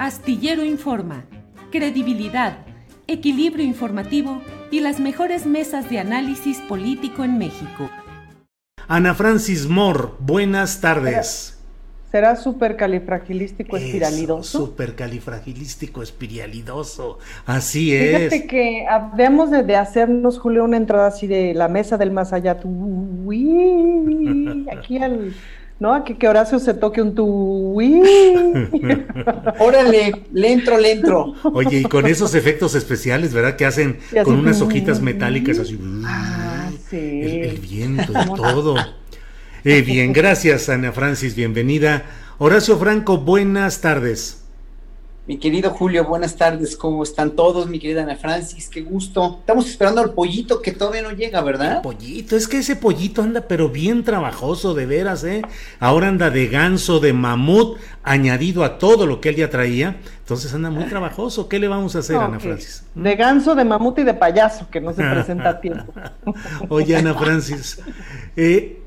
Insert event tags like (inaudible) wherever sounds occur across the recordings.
Astillero Informa, credibilidad, equilibrio informativo y las mejores mesas de análisis político en México. Ana Francis Moore, buenas tardes. ¿Será supercalifragilístico espiralidoso? Supercalifragilístico espiralidoso, así es. Fíjate que habíamos de, de, hacernos, Julio, una entrada así de la mesa del más allá, tú, uy, aquí al, ¿no? Aquí que Horacio se toque un tu, uy. (laughs) Órale, le entro, le entro. Oye, y con esos efectos especiales, ¿verdad? Que hacen así, con unas hojitas metálicas así. Ah, sí. El, el viento y todo. Eh, bien, gracias Ana Francis, bienvenida. Horacio Franco, buenas tardes. Mi querido Julio, buenas tardes, ¿cómo están todos? Mi querida Ana Francis, qué gusto. Estamos esperando al pollito que todavía no llega, ¿verdad? El pollito, es que ese pollito anda pero bien trabajoso, de veras, ¿eh? Ahora anda de ganso, de mamut, añadido a todo lo que él ya traía. Entonces anda muy (laughs) trabajoso. ¿Qué le vamos a hacer, No, Ana Francis? De ganso, de mamut y de payaso, que no se presenta a tiempo. (laughs) Oye, Ana Francis, eh,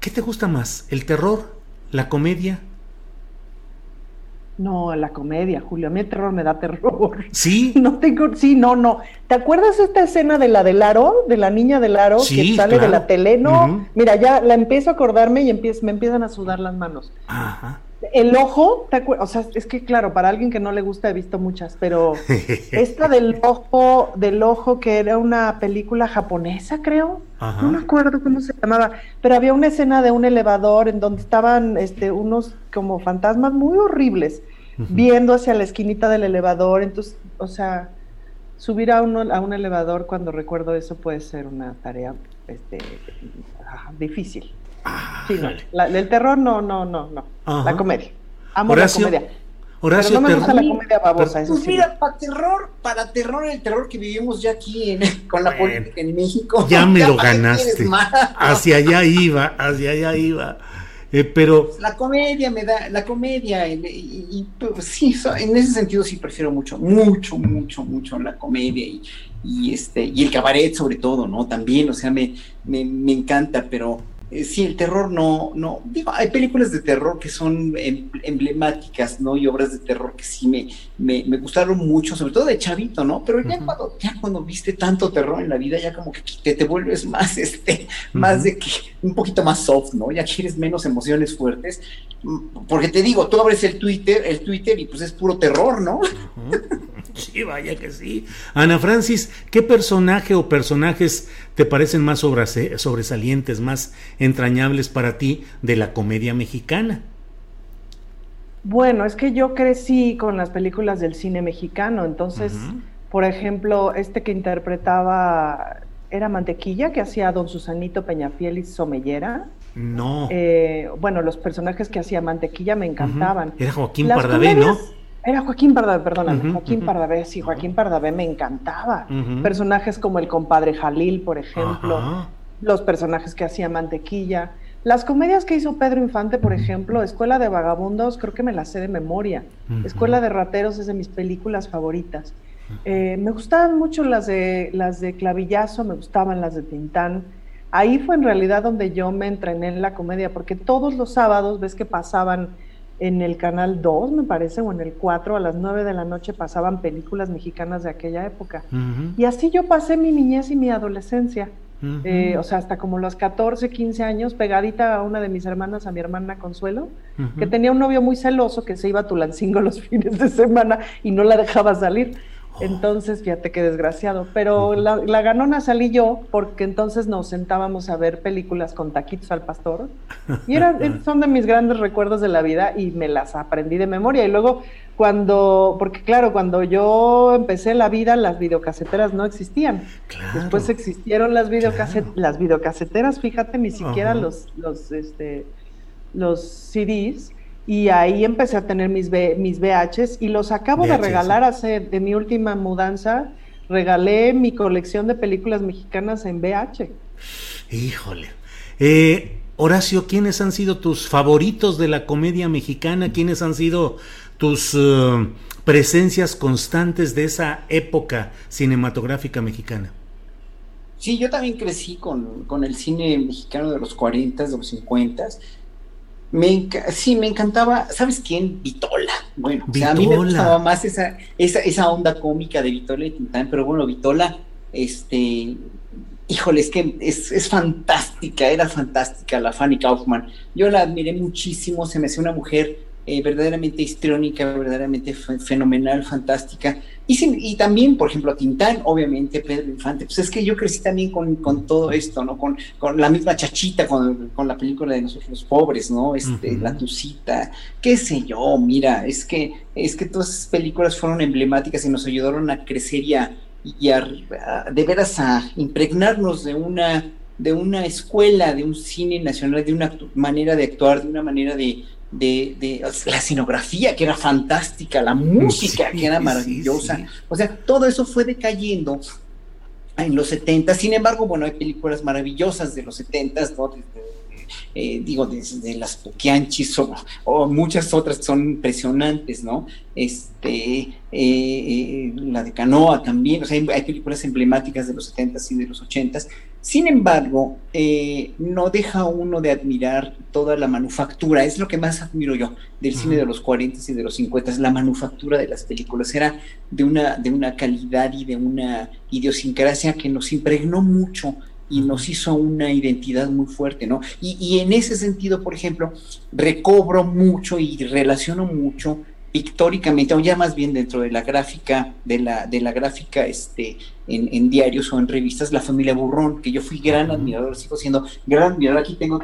¿qué te gusta más? ¿El terror? ¿La comedia? No, la comedia, Julio. A mí el terror me da terror. ¿Sí? (laughs) No tengo, sí, no, no. ¿Te acuerdas esta escena de la del aro, de la niña del aro Sí, que sale de la tele? No, mira, ya la empiezo a acordarme y empiezo, me empiezan a sudar las manos. Ajá. El ojo, ¿te o sea, es que claro, para alguien que no le gusta he visto muchas, pero (laughs) esta del ojo, del ojo que era una película japonesa, creo. Ajá. No me acuerdo cómo se llamaba, pero había una escena de un elevador en donde estaban este, unos como fantasmas muy horribles viendo hacia la esquinita del elevador. Entonces, o sea, subir a, uno, a un elevador cuando recuerdo eso puede ser una tarea este, difícil. Sí, no, la- el terror no, no, no, no. Ajá. La comedia. Amo Horacio, la comedia. Horacio, pero no me gusta la comedia babosa, eso Pues sí. mira, para terror, para terror, el terror que vivimos ya aquí en- con la Bueno, política en México. ya me (laughs) lo ganaste. Hacia allá iba, hacia allá iba. Eh, pero La comedia me da, la comedia, y, y- y, pues, sí, so- en ese sentido sí prefiero mucho, mucho, mucho, mucho la comedia y, y, este, y el cabaret sobre todo, ¿no? También, o sea, me, me, me encanta, pero eh, sí, el terror no, no, digo, hay películas de terror que son em- emblemáticas, ¿no? Y obras de terror que sí me, me, me gustaron mucho, sobre todo de chavito, ¿no? Pero ya, Ujú. cuando, ya cuando viste tanto terror en la vida, ya como que te, te vuelves (laughs) más, este, más Ujú. de que, un poquito más soft, ¿no? Ya quieres menos emociones fuertes, Mm, porque te digo, tú abres el Twitter, el Twitter y pues es puro terror, ¿no? Sí, vaya que sí. Ana Francis, ¿qué personaje o personajes te parecen más sobresalientes, más entrañables para ti de la comedia mexicana? Bueno, es que yo crecí con las películas del cine mexicano, entonces, por ejemplo, este que interpretaba era Mantequilla, que hacía Don Susanito Peñafiel y Somellera. No. Eh, bueno, los personajes que hacía Mantequilla me encantaban. Era Joaquín Las Pardavé, ¿no? Era Joaquín Pardavé, perdóname, Joaquín ujú. Pardavé, sí, Joaquín Pardavé me encantaba. Personajes como el compadre Jalil, por ejemplo, los personajes que hacía Mantequilla. Las comedias que hizo Pedro Infante, por ejemplo, Escuela de Vagabundos, creo que me las sé de memoria. Escuela de Rateros es de mis películas favoritas. Eh, me gustaban mucho las de, las de Clavillazo, me gustaban las de Tintán. Ahí fue en realidad donde yo me entrené en la comedia, porque todos los sábados ves que pasaban en el canal 2, me parece, o en el 4, a las 9 de la noche pasaban películas mexicanas de aquella época. Y así yo pasé mi niñez y mi adolescencia. Eh, o sea, hasta como los 14, 15 años, pegadita a una de mis hermanas, a mi hermana Consuelo, que tenía un novio muy celoso que se iba a Tulancingo los (laughs) fines de semana y no la dejaba salir. Entonces, fíjate qué desgraciado. Pero la, ganona salí yo porque entonces nos sentábamos a ver películas con taquitos al pastor. Y eran, (laughs) son de mis grandes recuerdos de la vida y me las aprendí de memoria. Y luego cuando, porque claro, cuando yo empecé la vida, las videocaseteras no existían. Después existieron las, las videocaseteras, fíjate, ni siquiera los, los, este, los CDs y ahí empecé a tener mis, mis VHs y los acabo de regalar hace, de mi última mudanza, regalé mi colección de películas mexicanas en VH. Híjole. Eh, Horacio, ¿quiénes han sido tus favoritos de la comedia mexicana? ¿Quiénes han sido tus eh, presencias constantes de esa época cinematográfica mexicana? Sí, yo también crecí con, con el cine mexicano de los 40, de los 50 me sí, me encantaba, ¿sabes quién? Vitola. Bueno, a mí me gustaba más esa, esa, esa onda cómica de Vitola y Tintán, pero bueno, Vitola, este, híjole, es que es, es, fantástica, era fantástica la Fanny Kaufman. Yo la admiré muchísimo, se me hacía una mujer eh, verdaderamente histriónica, verdaderamente fenomenal, fantástica. Y, y, también, por ejemplo, Tintán, obviamente, Pedro Infante. Pues es que yo crecí también con, con todo esto, ¿no? Con, con, la misma chachita, con, con la película de Nosotros los Pobres, ¿no? Este, La Tucita, qué sé yo, mira, es que, es que todas esas películas fueron emblemáticas y nos ayudaron a crecer y a, y a, de veras a impregnarnos de una de una escuela, de un cine nacional, de una manera de actuar, de una manera de, de, la escenografía que era fantástica, la música que era maravillosa. O sea, todo eso fue decayendo en los 70. Sin embargo, bueno, hay películas maravillosas de los 70, ¿no? Eh, digo, desde las Poquianchis o, muchas otras son impresionantes, ¿no? Este, eh, eh, la de Canoa también, o sea, hay, películas emblemáticas de los 70s y de los 80s. Sin embargo, no deja uno de admirar toda la manufactura, es lo que más admiro yo del cine de los 40s y de los 50s, la manufactura de las películas era de una, de una calidad y de una idiosincrasia que nos impregnó mucho y nos hizo una identidad muy fuerte, ¿no? Y, y, en ese sentido, por ejemplo, recobro mucho y relaciono mucho pictóricamente, o ya más bien dentro de la gráfica, de la, de la gráfica este, en, diarios o en revistas, la familia Burrón, que yo fui gran admirador, sigo siendo gran admirador, aquí tengo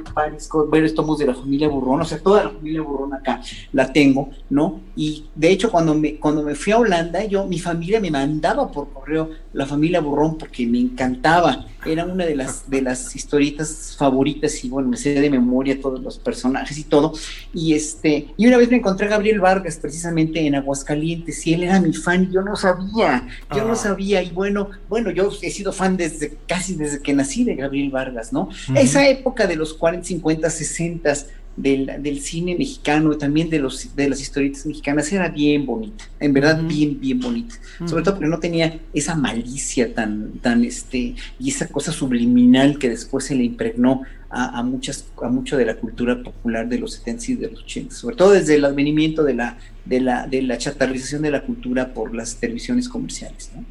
varios tomos de la familia Burrón, o sea, toda la familia Burrón acá la tengo, ¿no? Y de hecho, cuando me, cuando me fui a Holanda, yo, mi familia me mandaba por correo la familia Burrón porque me encantaba, era una de las, de las historietas favoritas y bueno, me sé de memoria todos los personajes y todo, y este, y una vez me encontré a Gabriel Vargas precisamente en Aguascalientes y él era mi fan y yo no sabía, yo no ah. sabía, y bueno, bueno, yo he sido fan desde casi desde que nací de Gabriel Vargas, ¿no? Esa época de los 40, 50, 60 del, del cine mexicano y también de, los, de las historietas mexicanas era bien bonita, en verdad bien, bien bonita. Sobre todo porque no tenía esa malicia tan, tan, este, y esa cosa subliminal que después se le impregnó a, muchas, a mucho de la cultura popular de los 70 y de los 80, sobre todo desde el advenimiento de la, de la, de la chatarrización de la cultura por las televisiones comerciales, ¿no?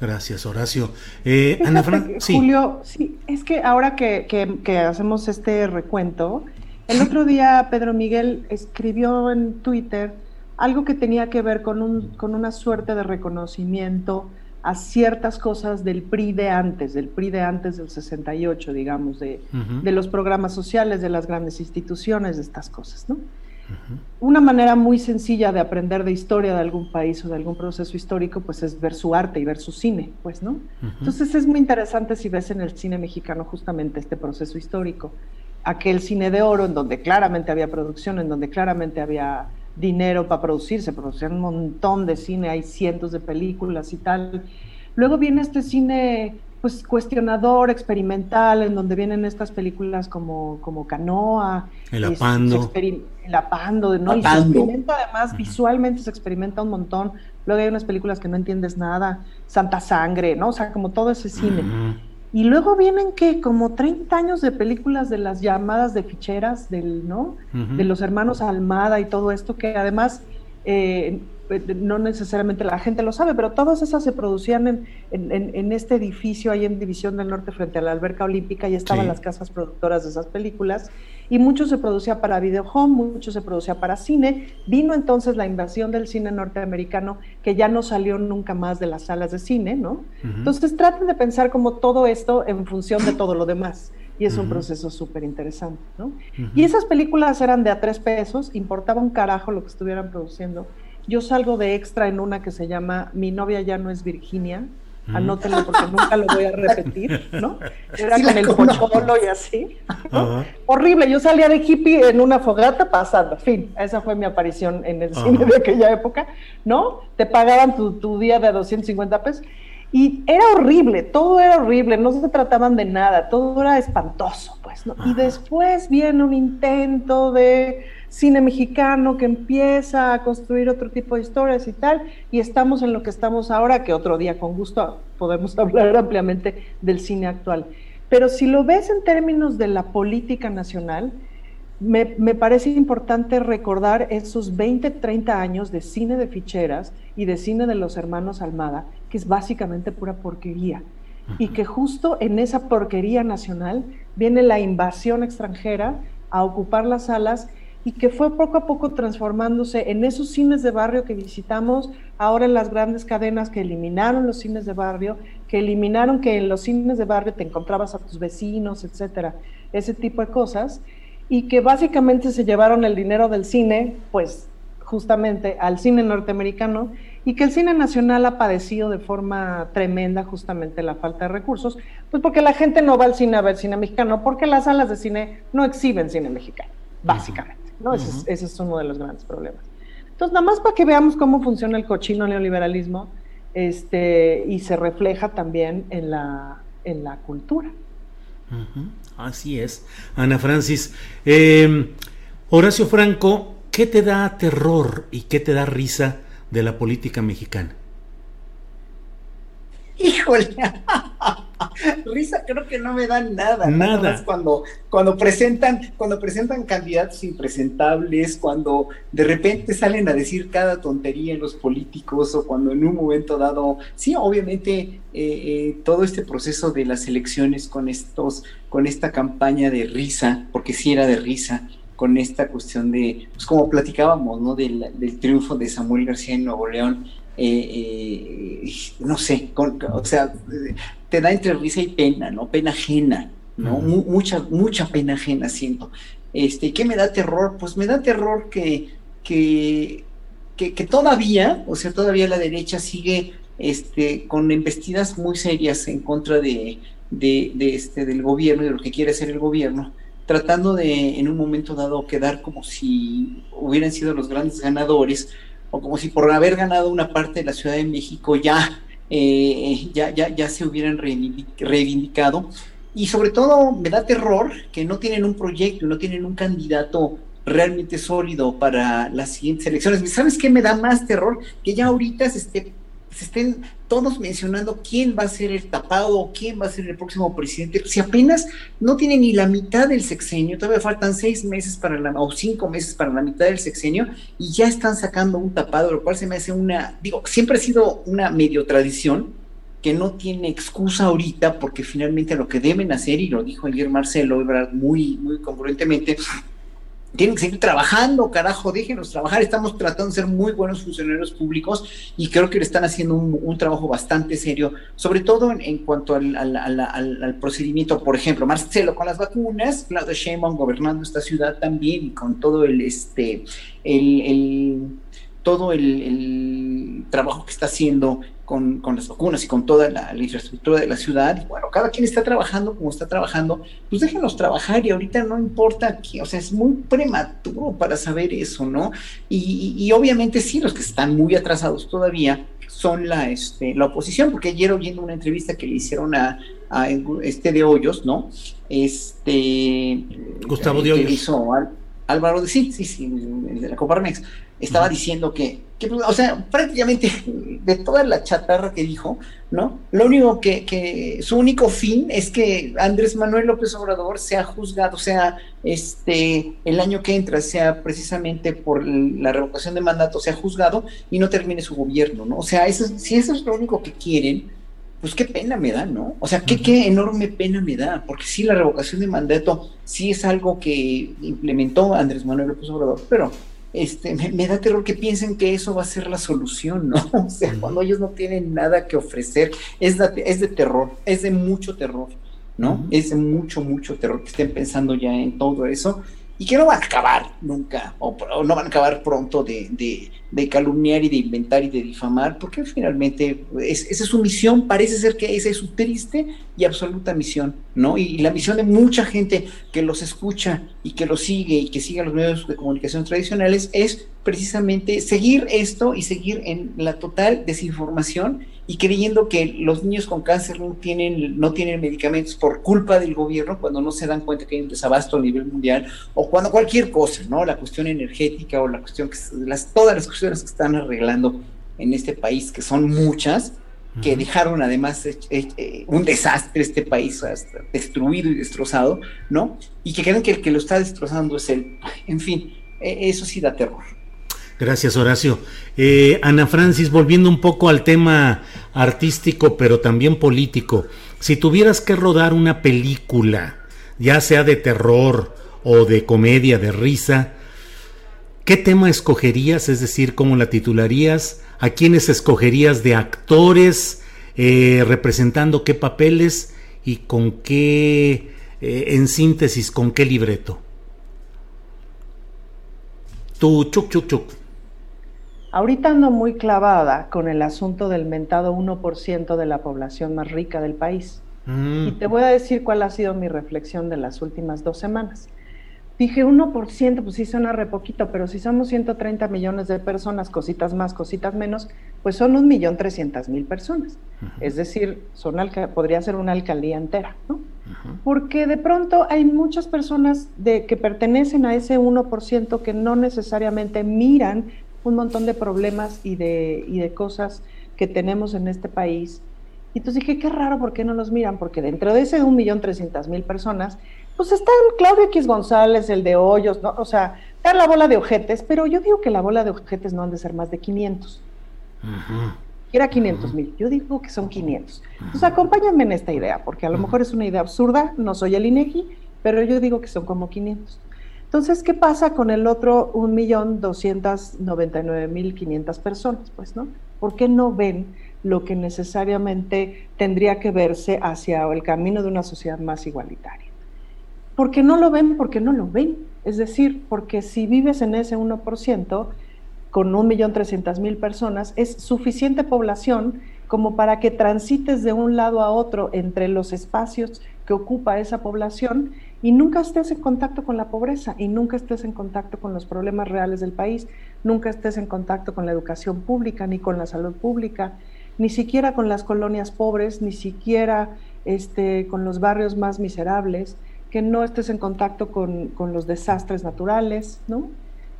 Gracias, Horacio. Eh, Ana Fran, sí. Julio, sí, es que ahora que, que, hacemos este recuento, el otro (laughs) día Pedro Miguel escribió en Twitter algo que tenía que ver con, un, con una suerte de reconocimiento a ciertas cosas del PRI de antes, del PRI de antes del 68, digamos, de, de los programas sociales, de las grandes instituciones, de estas cosas, ¿no? Una manera muy sencilla de aprender de historia de algún país o de algún proceso histórico, pues es ver su arte y ver su cine, pues, ¿no? Entonces es muy interesante si ves en el cine mexicano justamente este proceso histórico. Aquel cine de oro en donde claramente había producción, en donde claramente había dinero para producirse, producían un montón de cine, hay cientos de películas y tal. Luego viene este cine pues cuestionador, experimental, en donde vienen estas películas como, como Canoa. El Apando. El Apando, ¿no? Y se experimenta además, visualmente se experimenta un montón. Luego hay unas películas que no entiendes nada, Santa Sangre, ¿no? O sea, como todo ese cine. Y luego vienen que como 30 años de películas de las llamadas de ficheras del, ¿no? De los hermanos Almada y todo esto que además eh, no necesariamente la gente lo sabe, pero todas esas se producían en, en, este edificio ahí en División del Norte frente a la alberca olímpica y estaban las casas productoras de esas películas y mucho se producía para video home, mucho se producía para cine. Vino entonces la invasión del cine norteamericano que ya no salió nunca más de las salas de cine, ¿no? Entonces traten de pensar como todo esto en función de todo lo demás y es un proceso súper interesante, ¿no? Y esas películas eran de a tres pesos, importaba un carajo lo que estuvieran produciendo yo salgo de extra en una que se llama Mi novia ya no es Virginia. Anótenlo porque nunca lo voy a repetir, ¿no? (laughs) Era con el pocholo y así. Horrible, yo salía de hippie en una fogata pasando, fin, esa fue mi aparición en el cine de aquella época, ¿no? Te pagaban tu, tu día de 250 pesos y era horrible, todo era horrible, no se trataban de nada, todo era espantoso, pues, ¿no? Y después viene un intento de cine mexicano que empieza a construir otro tipo de historias y tal, y estamos en lo que estamos ahora, que otro día con gusto podemos (laughs) hablar ampliamente del cine actual. Pero si lo ves en términos de la política nacional, me, parece importante recordar esos 20, 30 años de cine de ficheras y de cine de los hermanos Almada, que es básicamente pura porquería. Y que justo en esa porquería nacional viene la invasión extranjera a ocupar las salas y que fue poco a poco transformándose en esos cines de barrio que visitamos, ahora en las grandes cadenas que eliminaron los cines de barrio, que eliminaron que en los cines de barrio te encontrabas a tus vecinos, etcétera, ese tipo de cosas, y que básicamente se llevaron el dinero del cine, pues justamente al cine norteamericano, y que el cine nacional ha padecido de forma tremenda justamente la falta de recursos, pues porque la gente no va al cine a ver cine mexicano, porque las salas de cine no exhiben cine mexicano, básicamente. ¿No? ese, es, uno de los grandes problemas. Entonces, nada más para que veamos cómo funciona el cochino neoliberalismo este, y se refleja también en la, en la cultura. Así es. Ana Francis, em, Horacio Franco, ¿qué te da terror y qué te da risa de la política mexicana? Híjole, (laughs) (laughs) risa creo que no me dan nada. Nada. cuando, cuando presentan, cuando presentan candidatos impresentables, cuando de repente salen a decir cada tontería en los políticos, o cuando en un momento dado, sí, obviamente eh, eh, todo este proceso de las elecciones con estos, con esta campaña de risa, porque sí era de risa, con esta cuestión de, pues como platicábamos, ¿no? Del, del triunfo de Samuel García en Nuevo León eh, no sé, o sea, te da entre risa y pena, ¿no? Pena ajena, ¿no? mucha, mucha pena ajena siento. Este, ¿Qué me da terror? Pues me da terror que, que, que, todavía, o sea, todavía la derecha sigue este, con embestidas muy serias en contra de, de, de este, del gobierno y de lo que quiere hacer el gobierno, tratando de en un momento dado quedar como si hubieran sido los grandes ganadores, o como si por haber ganado una parte de la Ciudad de México ya, eh, ya, ya, ya se hubieran reivindicado. Y sobre todo me da terror que no tienen un proyecto, no tienen un candidato realmente sólido para las siguientes elecciones. ¿Sabes qué me da más terror? Que ya ahorita se esté se estén todos mencionando quién va a ser el tapado o quién va a ser el próximo presidente, si apenas no tiene ni la mitad del sexenio, todavía faltan seis meses para la, o cinco meses para la mitad del sexenio, y ya están sacando un tapado, lo cual se me hace una, digo, siempre ha sido una medio tradición que no tiene excusa ahorita, porque finalmente lo que deben hacer, y lo dijo ayer Marcelo muy, muy congruentemente, tienen que seguir trabajando, carajo, déjenos trabajar. Estamos tratando de ser muy buenos funcionarios públicos y creo que le están haciendo un, trabajo bastante serio, sobre todo en, cuanto al, procedimiento, por ejemplo, Marcelo con las vacunas, Claudio Sheinbaum gobernando esta ciudad también y con todo el, este, el, todo el, trabajo que está haciendo con, con, las vacunas y con toda la, infraestructura de la ciudad. Y bueno, cada quien está trabajando como está trabajando, pues déjenos trabajar y ahorita no importa que, o sea, es muy prematuro para saber eso, ¿no? Y, y, obviamente sí, los que están muy atrasados todavía son la, este, la oposición, porque ayer oyendo una entrevista que le hicieron a, a este de Hoyos, ¿no? Este... Gustavo de Hoyos. Hizo Álvaro de sí, sí, sí, de la Coparmex estaba diciendo que, pues, o sea, prácticamente (laughs) de toda la chatarra que dijo, ¿no? Lo único que, que, su único fin es que Andrés Manuel López Obrador sea juzgado, sea, este, el año que entra, sea precisamente por la revocación de mandato, sea juzgado y no termine su gobierno, ¿no? O sea, eso, si eso es lo único que quieren, pues qué pena me da, ¿no? O sea, qué, qué enorme pena me da, porque sí, la revocación de mandato sí es algo que implementó Andrés Manuel López Obrador, pero este, me, da terror que piensen que eso va a ser la solución, ¿no? (laughs) O sea, cuando ellos no tienen nada que ofrecer, es de, es de terror, es de mucho terror, ¿no? Es de mucho, mucho terror que estén pensando ya en todo eso y que no van a acabar nunca, o, no van a acabar pronto de, de, calumniar y de inventar y de difamar, porque finalmente esa es su misión, parece ser que esa es su triste y absoluta misión, ¿no? Y, la misión de mucha gente que los escucha y que los sigue y que sigue los medios de comunicación tradicionales es precisamente seguir esto y seguir en la total desinformación y creyendo que los niños con cáncer no tienen, no tienen medicamentos por culpa del gobierno cuando no se dan cuenta que hay un desabasto a nivel mundial o cuando cualquier cosa, ¿no? La cuestión energética o la cuestión que las, todas las cuestiones que están arreglando en este país, que son muchas, que dejaron además eh, un desastre este país destruido y destrozado, ¿no? Y que creen que el que lo está destrozando es él. En fin, e, eso sí da terror. Gracias, Horacio. Eh, Ana Francis, volviendo un poco al tema artístico, pero también político. Si tuvieras que rodar una película, ya sea de terror o de comedia, de risa, ¿qué tema escogerías? Es decir, ¿cómo la titularías? ¿A quiénes escogerías de actores? Eh, ¿Representando qué papeles? ¿Y con qué, eh, en síntesis, con qué libreto? Tú, chuc, chuc, chuc. Ahorita ando muy clavada con el asunto del mentado 1% de la población más rica del país. Mm. Y te voy a decir cuál ha sido mi reflexión de las últimas dos semanas. Dije 1%, pues sí suena re poquito, pero si somos 130 millones de personas, cositas más, cositas menos, pues son un millón trescientas mil personas. Es decir, son podría ser una alcaldía entera, ¿no? Porque de pronto hay muchas personas de, que pertenecen a ese 1% que no necesariamente miran un montón de problemas y de, y de cosas que tenemos en este país. Y entonces dije, qué raro, ¿por qué no los miran? Porque dentro de ese 1.300.000 personas, pues están Claudio X González, el de Hoyos, ¿no? O sea, está la bola de ojetes, pero yo digo que la bola de ojetes no han de ser más de 500. Era 500 mil, yo digo que son 500. Entonces acompáñenme en esta idea, porque a lo mejor es una idea absurda, no soy el INEGI, pero yo digo que son como 500. Entonces, ¿qué pasa con el otro 1.299.500 personas? Pues, ¿no? ¿Por qué no ven lo que necesariamente tendría que verse hacia el camino de una sociedad más igualitaria? ¿Por qué no lo ven? Porque no lo ven. Es decir, porque si vives en ese 1%, con 1.300.000 personas, es suficiente población como para que transites de un lado a otro entre los espacios que ocupa esa población y nunca estés en contacto con la pobreza y nunca estés en contacto con los problemas reales del país, nunca estés en contacto con la educación pública ni con la salud pública, ni siquiera con las colonias pobres, ni siquiera este, con los barrios más miserables, que no estés en contacto con, con los desastres naturales, ¿no?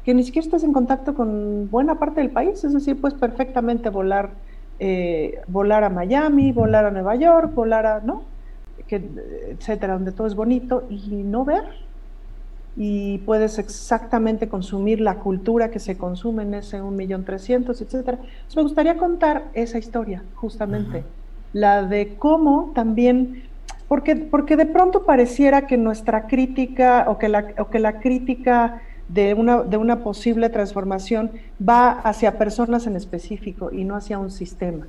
que ni siquiera estés en contacto con buena parte del país, es decir, puedes perfectamente volar, eh, volar a Miami, volar a Nueva York, volar a, ¿no? etcétera, donde todo es bonito y no ver. Y puedes exactamente consumir la cultura que se consume en ese 1.300.000, etcétera. me gustaría contar esa historia, justamente, la de cómo también, porque, porque de pronto pareciera que nuestra crítica o que la, o que la crítica de una, de una posible transformación va hacia personas en específico y no hacia un sistema.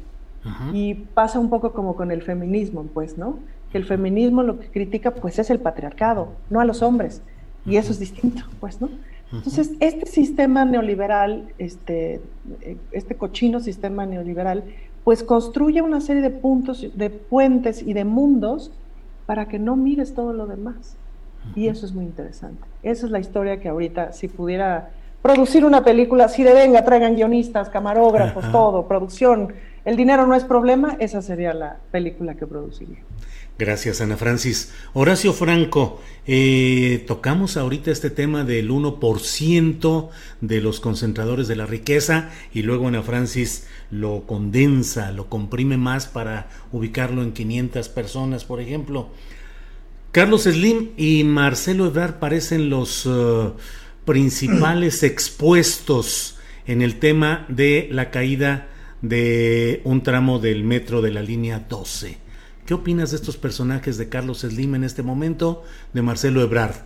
Y pasa un poco como con el feminismo, pues, ¿no? el feminismo lo que critica pues es el patriarcado, no a los hombres, y eso es distinto, pues, ¿no? Entonces, este sistema neoliberal, este, este cochino sistema neoliberal, pues construye una serie de puntos, de puentes y de mundos para que no mires todo lo demás. Y eso es muy interesante. Esa es la historia que ahorita, si pudiera producir una película, si de venga, traigan guionistas, camarógrafos, todo, producción, el dinero no es problema, esa sería la película que produciría. Gracias, Ana Francis. Horacio Franco, eh, tocamos ahorita este tema del 1% de los concentradores de la riqueza y luego Ana Francis lo condensa, lo comprime más para ubicarlo en 500 personas, por ejemplo. Carlos Slim y Marcelo Ebrard parecen los eh, principales expuestos en el tema de la caída de un tramo del metro de la línea 12. ¿Qué opinas de estos personajes de Carlos Slim en este momento, de Marcelo Ebrard?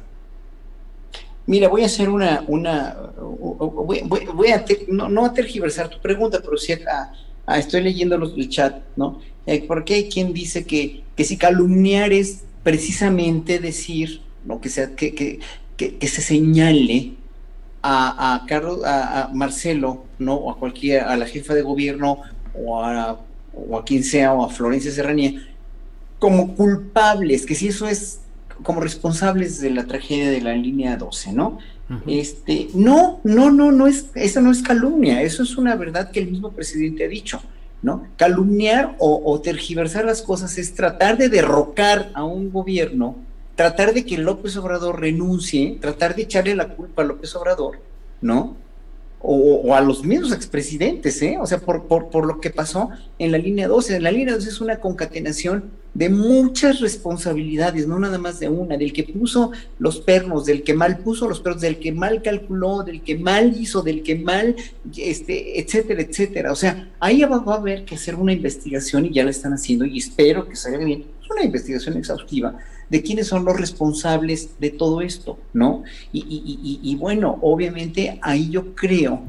Mira, voy a hacer una, una voy, a, no, a tergiversar tu pregunta, pero sí estoy leyendo los, el chat, ¿no? Eh, porque hay quien dice que, que si calumniar es precisamente decir, ¿no? Que, sea, que, que, que, se señale a, a Carlos, a, Marcelo, ¿no? O a cualquier, a la jefa de gobierno, o a, o a quien sea, o a Florencia Serranía, como culpables, que si eso es como responsables de la tragedia de la línea 12, ¿no? Este, no, no, no, no es, eso no es calumnia, eso es una verdad que el mismo presidente ha dicho, ¿no? Calumniar o, tergiversar las cosas es tratar de derrocar a un gobierno, tratar de que López Obrador renuncie, tratar de echarle la culpa a López Obrador, ¿no? o, a los mismos expresidentes, ¿eh? O sea, por, por, por, lo que pasó en la línea 12. En la línea 12 es una concatenación de muchas responsabilidades, no nada más de una, del que puso los pernos, del que mal puso los pernos, del que mal calculó, del que mal hizo, del que mal, este, etcétera, etcétera. O sea, ahí va, a haber que hacer una investigación y ya la están haciendo y espero que salga bien, una investigación exhaustiva de quiénes son los responsables de todo esto, ¿no? Y, bueno, obviamente ahí yo creo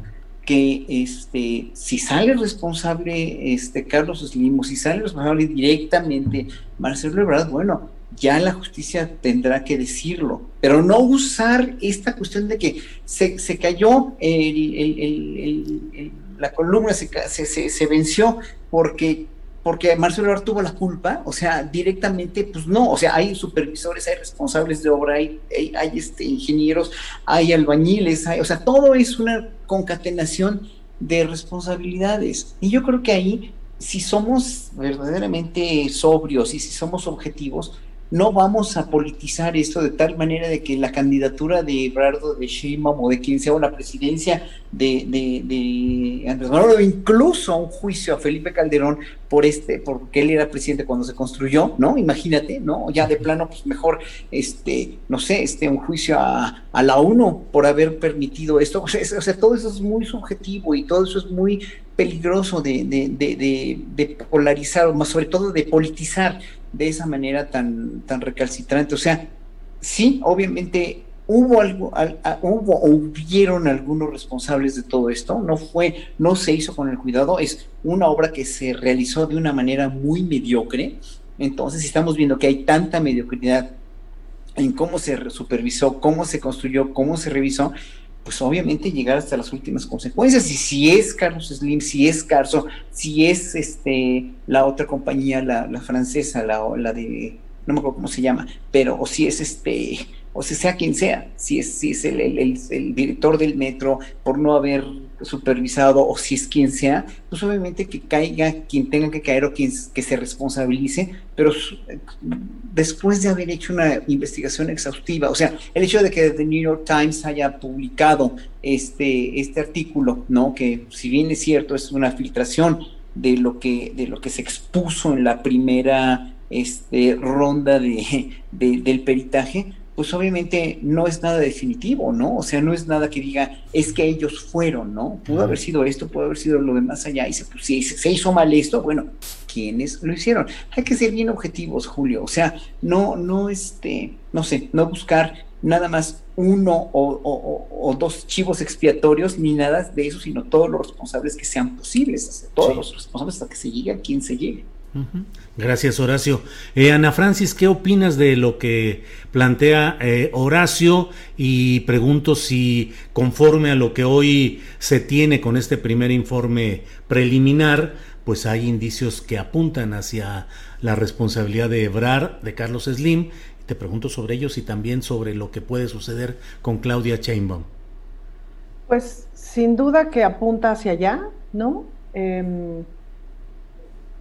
que este, si sale responsable este, Carlos Slim o si sale responsable directamente Marcelo Ebrard, bueno, ya la justicia tendrá que decirlo, pero no usar esta cuestión de que se, se cayó la columna, se, se, se venció porque porque Marcelo Ebrard tuvo la culpa, o sea, directamente, pues no, o sea, hay supervisores, hay responsables de obra, hay, hay, este, ingenieros, hay albañiles, hay, o sea, todo es una concatenación de responsabilidades. Y yo creo que ahí, si somos verdaderamente sobrios y si somos objetivos, no vamos a politizar esto de tal manera de que la candidatura de Ebrardo de Sheinbaum o de quien sea o la presidencia de, de, Andrés Manuel incluso un juicio a Felipe Calderón por este, porque él era presidente cuando se construyó, ¿no? Imagínate, ¿no? Ya de plano, pues mejor, este, no sé, este, un juicio a, la ONU por haber permitido esto. O sea, o sea, todo eso es muy subjetivo y todo eso es muy peligroso de, de, de, de polarizar, más sobre todo de politizar de esa manera tan, tan recalcitrante. O sea, sí, obviamente hubo algo, hubo o hubieron algunos responsables de todo esto, no fue, no se hizo con el cuidado, es una obra que se realizó de una manera muy mediocre. Entonces, estamos viendo que hay tanta mediocridad en cómo se supervisó, cómo se construyó, cómo se revisó, pues obviamente llegar hasta las últimas consecuencias. Y si es Carlos Slim, si es Carso, si es este la otra compañía, la, la francesa, la, la de, no me acuerdo cómo se llama, pero o si es este, o si sea quien sea, si es, si es el, director del metro por no haber supervisado o si es quien sea, pues obviamente que caiga quien tenga que caer o quien que se responsabilice, pero después de haber hecho una investigación exhaustiva, o sea, el hecho de que The New York Times haya publicado este, este artículo, ¿no? Que si bien es cierto, es una filtración de lo que, de lo que se expuso en la primera este, ronda de, del peritaje, pues obviamente no es nada definitivo, ¿no? O sea, no es nada que diga, es que ellos fueron, ¿no? Pudo haber sido esto, pudo haber sido lo de más allá, y se, pues, si se hizo mal esto, bueno, ¿quiénes lo hicieron? Hay que ser bien objetivos, Julio, o sea, no, no, este, no sé, no buscar nada más uno o, dos chivos expiatorios, ni nada de eso, sino todos los responsables que sean posibles, todos los responsables hasta que se llegue a quien se llegue. Gracias, Horacio. Eh, Ana Francis, ¿qué opinas de lo que plantea eh, Horacio? Y pregunto si, conforme a lo que hoy se tiene con este primer informe preliminar, pues hay indicios que apuntan hacia la responsabilidad de Ebrar, de Carlos Slim. Te pregunto sobre ellos y también sobre lo que puede suceder con Claudia Chainbaum. Pues sin duda que apunta hacia allá, ¿no? Eh,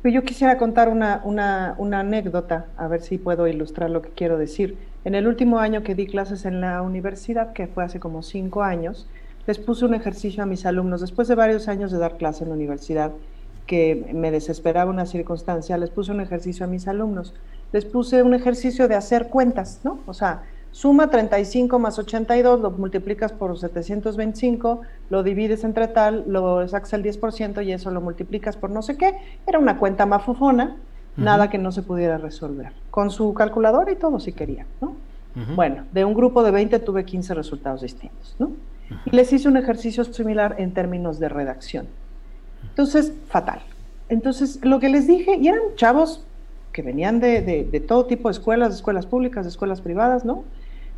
yo quisiera contar una, una, anécdota, a ver si puedo ilustrar lo que quiero decir. En el último año que di clases en la universidad, que fue hace como cinco años, les puse un ejercicio a mis alumnos, después de varios años de dar clase en la universidad, que me desesperaba una circunstancia, les puse un ejercicio a mis alumnos. Les puse un ejercicio de hacer cuentas, ¿no? O sea, Suma 35 más 82, lo multiplicas por 725, lo divides entre tal, lo sacas el 10% y eso lo multiplicas por no sé qué. Era una cuenta mafufona, nada que no se pudiera resolver. Con su calculadora y todo si quería, ¿no? Bueno, de un grupo de 20 tuve 15 resultados distintos, ¿no? Y les hice un ejercicio similar en términos de redacción. Entonces, fatal. Entonces, lo que les dije, y eran chavos que venían de, de todo tipo de escuelas, de escuelas públicas, de escuelas privadas, ¿no?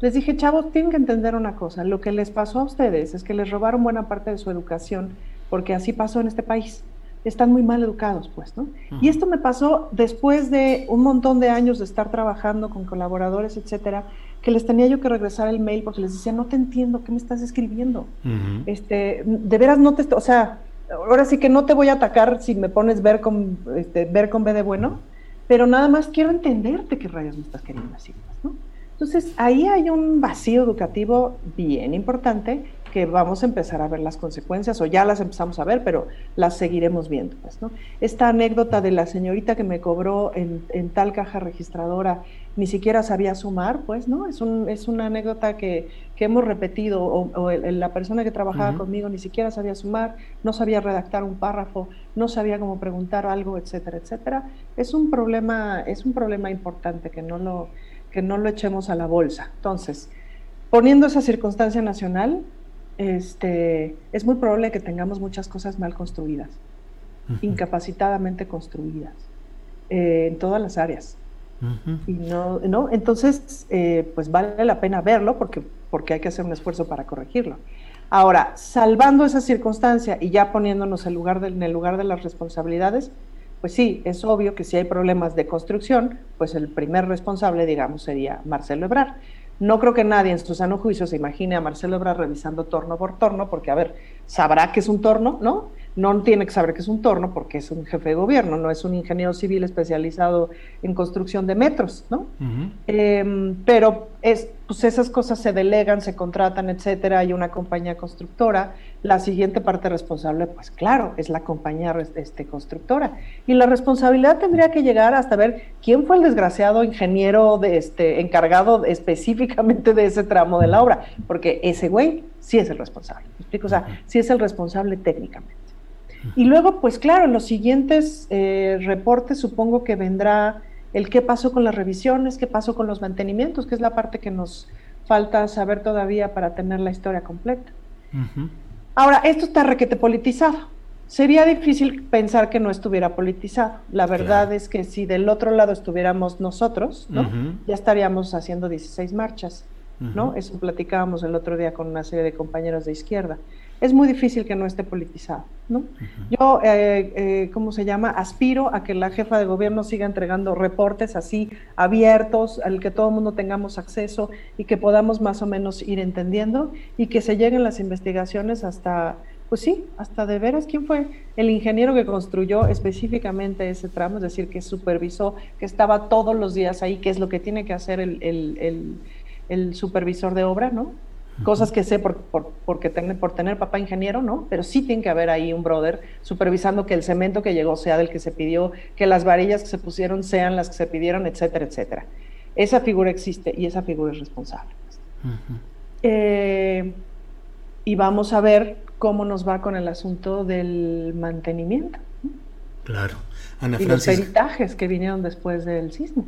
Les dije, chavos, tienen que entender una cosa, lo que les pasó a ustedes es que les robaron buena parte de su educación, porque así pasó en este país. Están muy mal educados, pues, ¿no? Y esto me pasó después de un montón de años de estar trabajando con colaboradores, etcétera, que les tenía yo que regresar el mail porque les decía, no te entiendo, ¿qué me estás escribiendo? este, de veras no te, o sea, ahora sí que no te voy a atacar si me pones ver con, este, ver con B de bueno, pero nada más quiero entenderte qué rayos me estás queriendo decir, ¿no? Entonces, ahí hay un vacío educativo bien importante que vamos a empezar a ver las consecuencias, o ya las empezamos a ver, pero las seguiremos viendo. Pues, ¿no? Esta anécdota de la señorita que me cobró en, tal caja registradora ni siquiera sabía sumar, pues, ¿no? Es, un, es una anécdota que, hemos repetido, o, la persona que trabajaba conmigo ni siquiera sabía sumar, no sabía redactar un párrafo, no sabía cómo preguntar algo, etcétera, etcétera. Es un problema, es un problema importante que no lo que no lo echemos a la bolsa. Entonces, poniendo esa circunstancia nacional, este, es muy probable que tengamos muchas cosas mal construidas, incapacitadamente construidas, eh, en todas las áreas. Y no, no, entonces, eh, pues vale la pena verlo porque, porque hay que hacer un esfuerzo para corregirlo. Ahora, salvando esa circunstancia y ya poniéndonos en, el lugar de las responsabilidades, pues sí, es obvio que si hay problemas de construcción, pues el primer responsable, digamos, sería Marcelo Ebrard. No creo que nadie en su sano juicio se imagine a Marcelo Ebrard revisando torno por torno, porque, a ver, sabrá que es un torno, ¿no? No tiene que saber que es un torno porque es un jefe de gobierno, no es un ingeniero civil especializado en construcción de metros, ¿no? Em, pero es, pues esas cosas se delegan, se contratan, etcétera, hay una compañía constructora. La siguiente parte responsable, pues claro, es la compañía este, constructora. Y la responsabilidad tendría que llegar hasta ver quién fue el desgraciado ingeniero de este, encargado específicamente de ese tramo de la obra, porque ese güey sí es el responsable. ¿me explico? O sea, sí es el responsable técnicamente. Y luego, pues claro, en los siguientes eh, reportes supongo que vendrá el qué pasó con las revisiones, qué pasó con los mantenimientos, que es la parte que nos falta saber todavía para tener la historia completa. Ahora, esto está requete politizado. Sería difícil pensar que no estuviera politizado. La verdad es que si del otro lado estuviéramos nosotros, ¿no? ya estaríamos haciendo 16 marchas. ¿no? Eso platicábamos el otro día con una serie de compañeros de izquierda es muy difícil que no esté politizado. ¿no? Yo, eh, eh, ¿cómo se llama? Aspiro a que la jefa de gobierno siga entregando reportes así abiertos, al que todo el mundo tengamos acceso y que podamos más o menos ir entendiendo y que se lleguen las investigaciones hasta, pues sí, hasta de veras quién fue el ingeniero que construyó específicamente ese tramo, es decir, que supervisó, que estaba todos los días ahí, que es lo que tiene que hacer el, el, el supervisor de obra, ¿no? Cosas que sé por, por, porque por tener papá ingeniero, ¿no? Pero sí tiene que haber ahí un brother supervisando que el cemento que llegó sea del que se pidió, que las varillas que se pusieron sean las que se pidieron, etcétera, etcétera. Esa figura existe y esa figura es responsable. Eh, y vamos a ver cómo nos va con el asunto del mantenimiento. Claro. Ana y los peritajes que vinieron después del sismo.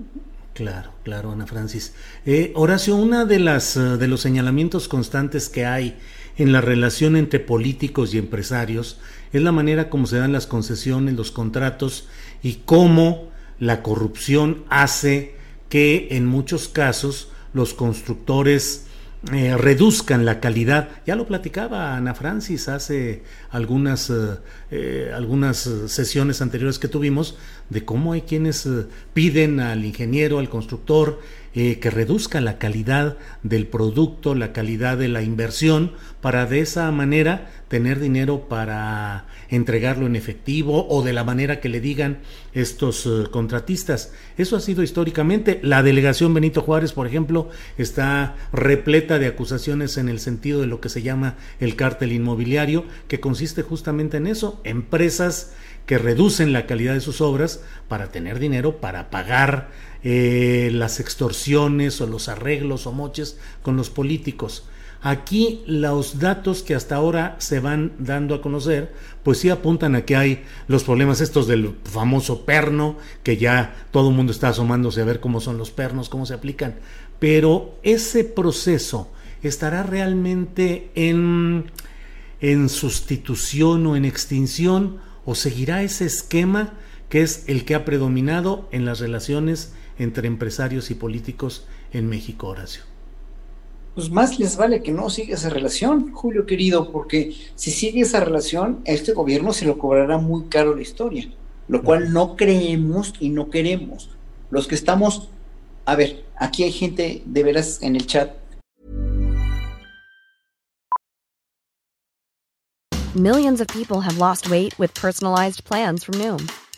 Claro, claro, Ana Francis. Eh, Horacio, una de las eh, de los señalamientos constantes que hay en la relación entre políticos y empresarios es la manera como se dan las concesiones, los contratos y cómo la corrupción hace que en muchos casos los constructores eh, reduzcan la calidad. Ya lo platicaba Ana Francis hace algunas, eh, eh, algunas sesiones anteriores que tuvimos de cómo hay quienes piden al ingeniero, al constructor, eh, que reduzca la calidad del producto, la calidad de la inversión, para de esa manera tener dinero para entregarlo en efectivo o de la manera que le digan estos eh, contratistas. Eso ha sido históricamente. La delegación Benito Juárez, por ejemplo, está repleta de acusaciones en el sentido de lo que se llama el cártel inmobiliario, que consiste justamente en eso, empresas que reducen la calidad de sus obras para tener dinero para pagar eh, las extorsiones o los arreglos o moches con los políticos. Aquí los datos que hasta ahora se van dando a conocer, pues sí apuntan a que hay los problemas estos del famoso perno, que ya todo el mundo está asomándose a ver cómo son los pernos, cómo se aplican. Pero ese proceso estará realmente en, en sustitución o en extinción, o seguirá ese esquema que es el que ha predominado en las relaciones entre empresarios y políticos en México, Horacio. Pues más les vale que no siga esa relación, Julio querido, porque si sigue esa relación, a este gobierno se lo cobrará muy caro la historia, lo cual no creemos y no queremos. Los que estamos, a ver, aquí hay gente de veras en el chat. Millions of people have lost weight with personalized plans from Noom,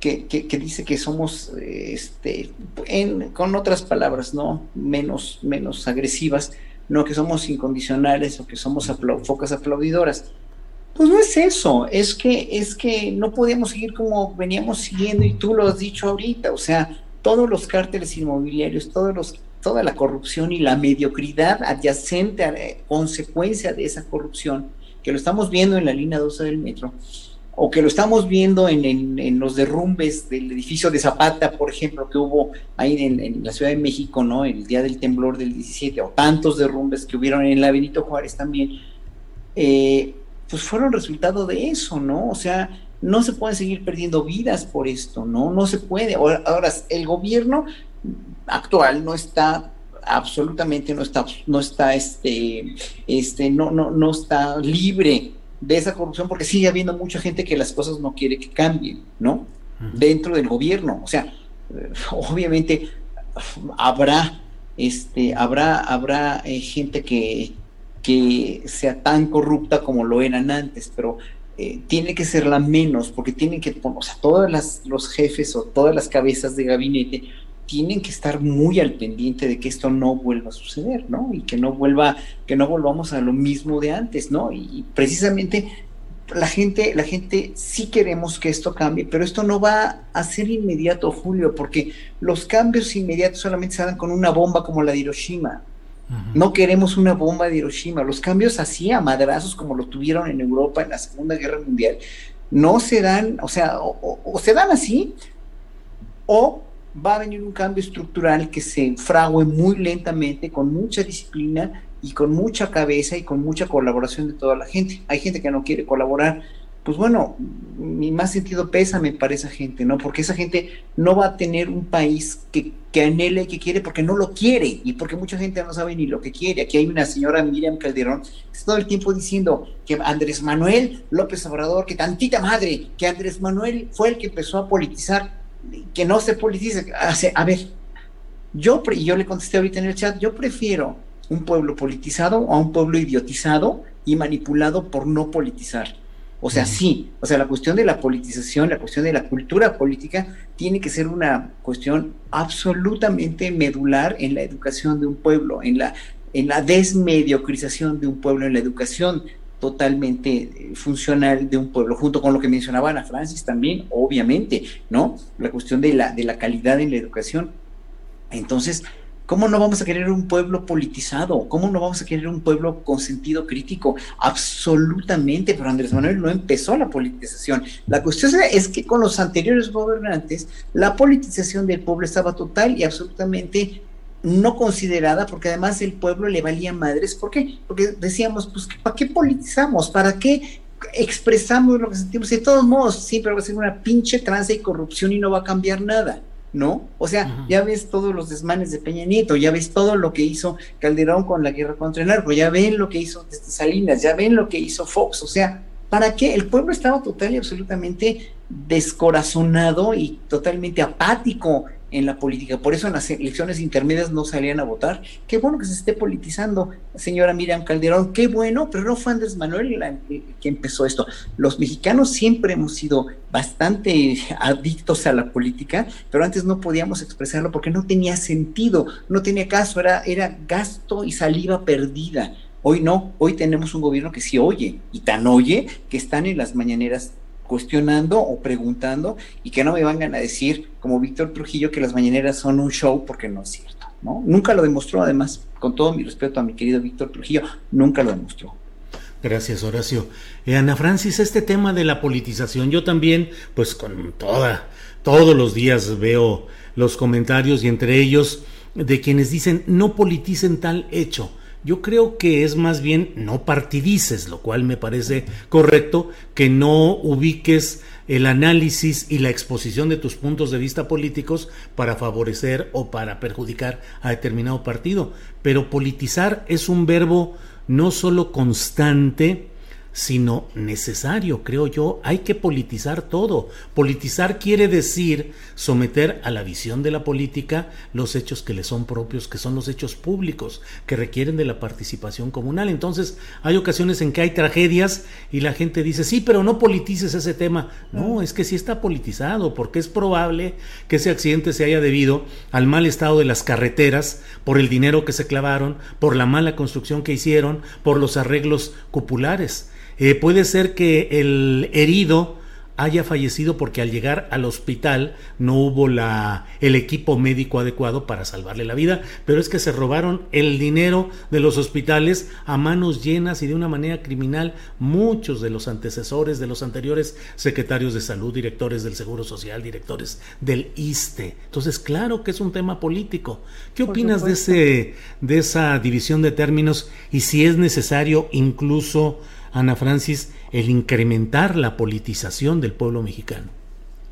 Que, que, que dice que somos, este, en, con otras palabras, ¿no? Menos, menos agresivas, no que somos incondicionales o que somos apla focas aplaudidoras. Pues no es eso, es que, es que no podíamos seguir como veníamos siguiendo y tú lo has dicho ahorita, o sea, todos los cárteles inmobiliarios, todos los, toda la corrupción y la mediocridad adyacente a eh, consecuencia de esa corrupción, que lo estamos viendo en la línea 12 del metro, o que lo estamos viendo en, en, los derrumbes del edificio de Zapata, por ejemplo, que hubo ahí en, la Ciudad de México, ¿no? El día del temblor del 17, o tantos derrumbes que hubieron en la Benito Juárez también, eh, pues fueron resultado de eso, ¿no? O sea, no se pueden seguir perdiendo vidas por esto, ¿no? No se puede. Ahora el gobierno actual no está absolutamente no está no está este este no no no está libre de esa corrupción porque sigue habiendo mucha gente que las cosas no quiere que cambien, ¿no? Uh -huh. Dentro del gobierno, o sea, obviamente habrá este habrá habrá eh, gente que que sea tan corrupta como lo eran antes, pero eh, tiene que ser la menos, porque tienen que, o sea, todos las, los jefes o todas las cabezas de gabinete tienen que estar muy al pendiente de que esto no vuelva a suceder, ¿no? Y que no vuelva, que no volvamos a lo mismo de antes, ¿no? Y, precisamente la gente, la gente sí queremos que esto cambie, pero esto no va a ser inmediato, Julio, porque los cambios inmediatos solamente se dan con una bomba como la de Hiroshima. Uh -huh. No queremos una bomba de Hiroshima. Los cambios así a madrazos como lo tuvieron en Europa en la Segunda Guerra Mundial no se dan, o sea, o, o, o se dan así, o va a venir un cambio estructural que se frague muy lentamente, con mucha disciplina y con mucha cabeza y con mucha colaboración de toda la gente. Hay gente que no quiere colaborar, pues bueno, mi más sentido pésame para esa gente, ¿no? Porque esa gente no va a tener un país que, que anhele, que quiere, porque no lo quiere y porque mucha gente no sabe ni lo que quiere. Aquí hay una señora Miriam Calderón que está todo el tiempo diciendo que Andrés Manuel López Obrador, que tantita madre, que Andrés Manuel fue el que empezó a politizar, que no se politice. A ver, yo, yo le contesté ahorita en el chat, yo prefiero un pueblo politizado a un pueblo idiotizado y manipulado por no politizar. O sea, sí, o sea, la cuestión de la politización, la cuestión de la cultura política tiene que ser una cuestión absolutamente medular en la educación de un pueblo, en la, en la desmediocrización de un pueblo, en la educación totalmente eh, funcional de un pueblo, junto con lo que mencionaba Ana Francis también, obviamente, ¿no? La cuestión de la, de la calidad en la educación. Entonces, ¿Cómo no vamos a querer un pueblo politizado? ¿Cómo no vamos a querer un pueblo con sentido crítico? Absolutamente, pero Andrés Manuel no empezó la politización. La cuestión es que con los anteriores gobernantes, la politización del pueblo estaba total y absolutamente no considerada, porque además el pueblo le valía madres. ¿Por qué? Porque decíamos, pues, ¿para qué politizamos? ¿Para qué expresamos lo que sentimos? De todos modos, siempre va a ser una pinche tranza y corrupción y no va a cambiar nada. ¿no? O sea, ya ves todos los desmanes de Peña Nieto, ya ves todo lo que hizo Calderón con la guerra contra el narco, ya ven lo que hizo Salinas, ya ven lo que hizo Fox, o sea, ¿para qué? El pueblo estaba total y absolutamente descorazonado y totalmente apático en la política. Por eso en las elecciones intermedias no salían a votar. Qué bueno que se esté politizando, señora Miriam Calderón, qué bueno, pero no fue Andrés Manuel la, que empezó esto. Los mexicanos siempre hemos sido bastante adictos a la política, pero antes no podíamos expresarlo porque no tenía sentido, no tenía caso, era, era gasto y saliva perdida. Hoy no, hoy tenemos un gobierno que sí oye, y tan oye que están en las mañaneras cuestionando o preguntando y que no me vengan a decir, como Víctor Trujillo, que las mañaneras son un show porque no es cierto, ¿no? Nunca lo demostró, además, con todo mi respeto a mi querido Víctor Trujillo, nunca lo demostró. Gracias, Horacio. Eh, Ana Francis, este tema de la politización, yo también, pues con toda, todos los días veo los comentarios y entre ellos de quienes dicen no politicen tal hecho. Yo creo que es más bien no partidices, lo cual me parece correcto, que no ubiques el análisis y la exposición de tus puntos de vista políticos para favorecer o para perjudicar a determinado partido. Pero politizar es un verbo no solo constante, sino necesario, creo yo. Hay que politizar todo. Politizar quiere decir someter a la visión de la política los hechos que le son propios, que son los hechos públicos, que requieren de la participación comunal. Entonces, hay ocasiones en que hay tragedias y la gente dice, sí, pero no politices ese tema. No, es que sí está politizado, porque es probable que ese accidente se haya debido al mal estado de las carreteras, por el dinero que se clavaron, por la mala construcción que hicieron, por los arreglos cupulares. Eh, puede ser que el herido haya fallecido porque al llegar al hospital no hubo la, el equipo médico adecuado para salvarle la vida, pero es que se robaron el dinero de los hospitales a manos llenas y de una manera criminal muchos de los antecesores de los anteriores secretarios de salud, directores del Seguro Social, directores del ISTE. Entonces, claro que es un tema político. ¿Qué opinas de ese de esa división de términos y si es necesario incluso Ana Francis, el incrementar la politización del pueblo mexicano?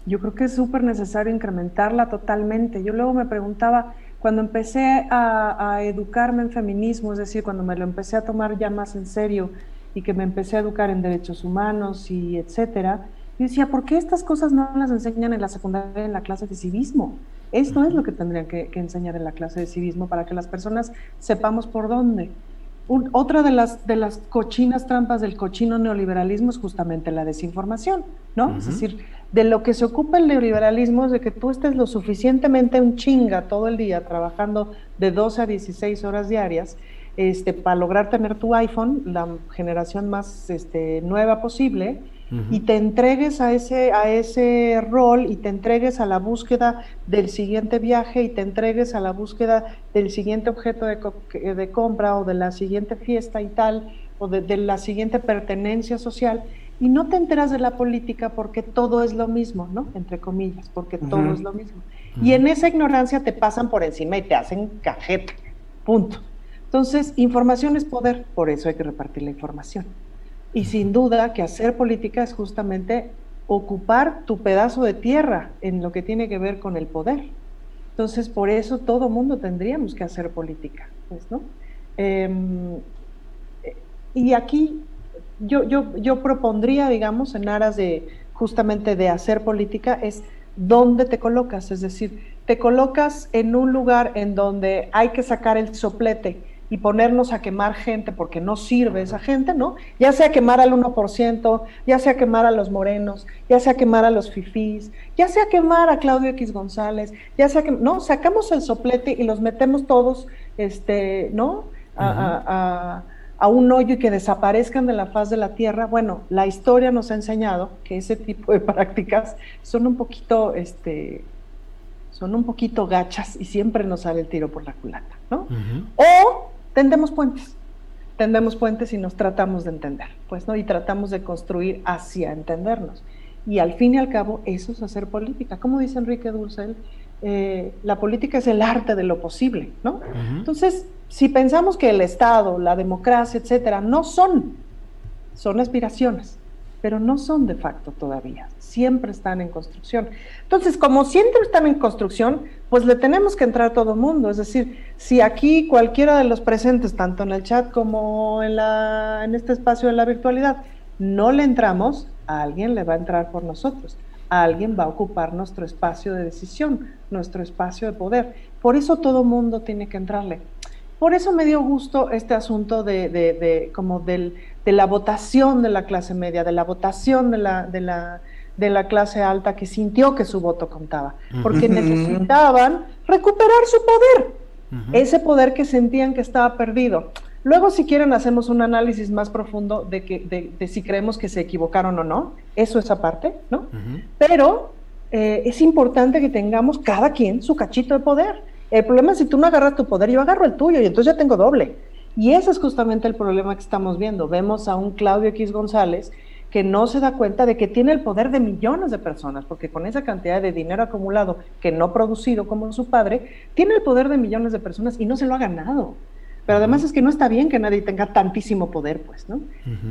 Yo creo que es súper necesario incrementarla totalmente. Yo luego me preguntaba, cuando empecé a, educarme en feminismo, es decir, cuando me lo empecé a tomar ya más en serio y que me empecé a educar en derechos humanos y etcétera, yo decía, ¿por qué estas cosas no las enseñan en la secundaria, en la clase de civismo? Esto es lo que tendrían que enseñar en la clase de civismo para que las personas sepamos por dónde otra de las, de las cochinas trampas del cochino neoliberalismo es justamente la desinformación, ¿no? Es decir, de lo que se ocupa el neoliberalismo es de que tú estés lo suficientemente un chinga todo el día trabajando de 12 a 16 horas diarias este, para lograr tener tu iPhone, la generación más este, nueva posible, y te entregues a ese, a ese rol y te entregues a la búsqueda del siguiente viaje y te entregues a la búsqueda del siguiente objeto de, de compra o de la siguiente fiesta y tal, o de, la siguiente pertenencia social, y no te enteras de la política porque todo es lo mismo, ¿no? Entre comillas, porque todo es lo mismo. Y en esa ignorancia te pasan por encima y te hacen cajeta, punto. Entonces, información es poder, por eso hay que repartir la información. Y sin duda que hacer política es justamente ocupar tu pedazo de tierra en lo que tiene que ver con el poder. Entonces, por eso todo mundo tendríamos que hacer política, pues, ¿no? Em, y aquí yo, yo, yo propondría, digamos, en aras de justamente de hacer política, es dónde te colocas, es decir, te colocas en un lugar en donde hay que sacar el soplete y ponernos a quemar gente porque no sirve esa gente, ¿no? Ya sea quemar al 1%, ya sea quemar a los morenos, ya sea quemar a los fifís, ya sea quemar a Claudio X González, ya sea que, ¿no? Sacamos el soplete y los metemos todos, este, ¿no? a, a un hoyo y que desaparezcan de la faz de la tierra. Bueno, la historia nos ha enseñado que ese tipo de (laughs) prácticas son un poquito, este, son un poquito gachas y siempre nos sale el tiro por la culata, ¿no? O tendemos puentes, tendemos puentes y nos tratamos de entender, pues, ¿no? Y tratamos de construir hacia entendernos. Y al fin y al cabo, eso es hacer política. Como dice Enrique Dulcel, eh, la política es el arte de lo posible, ¿no? Entonces, si pensamos que el Estado, la democracia, etcétera, no son, son aspiraciones, pero no son de facto todavía, siempre están en construcción. Entonces, como siempre están en construcción, pues le tenemos que entrar todo el mundo, es decir, si aquí cualquiera de los presentes, tanto en el chat como en, la, en este espacio de la virtualidad, no le entramos, a alguien le va a entrar por nosotros, a alguien va a ocupar nuestro espacio de decisión, nuestro espacio de poder. Por eso todo mundo tiene que entrarle. Por eso me dio gusto este asunto de, de, como del, de la votación de la clase media, de la votación de la, de la, de la clase alta que sintió que su voto contaba, porque necesitaban recuperar su poder, ese poder que sentían que estaba perdido. Luego, si quieren, hacemos un análisis más profundo de, que, de, si creemos que se equivocaron o no, eso es aparte, ¿no? Pero eh, es importante que tengamos cada quien su cachito de poder el problema es si tú no agarras tu poder, yo agarro el tuyo y entonces ya tengo doble. Y ese es justamente el problema que estamos viendo. Vemos a un Claudio X González que no se da cuenta de que tiene el poder de millones de personas, porque con esa cantidad de dinero acumulado que no producido como su padre, tiene el poder de millones de personas y no se lo ha ganado. Pero además es que no está bien que nadie tenga tantísimo poder, pues, ¿no?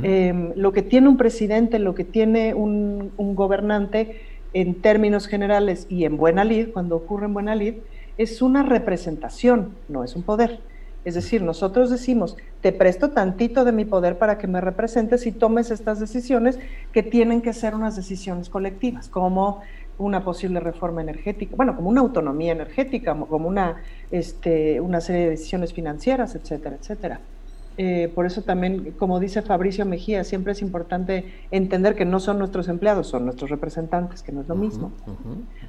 Em, lo que tiene un presidente, lo que tiene un, un, gobernante en términos generales y en buena lid, cuando ocurre en buena lid, es una representación, no es un poder. Es decir, nosotros decimos, te presto tantito de mi poder para que me representes y tomes estas decisiones que tienen que ser unas decisiones colectivas, como una posible reforma energética, bueno, como una autonomía energética, como una, este, una serie de decisiones financieras, etcétera, etcétera. Eh, por eso también, como dice Fabricio Mejía, siempre es importante entender que no son nuestros empleados, son nuestros representantes, que no es lo mismo.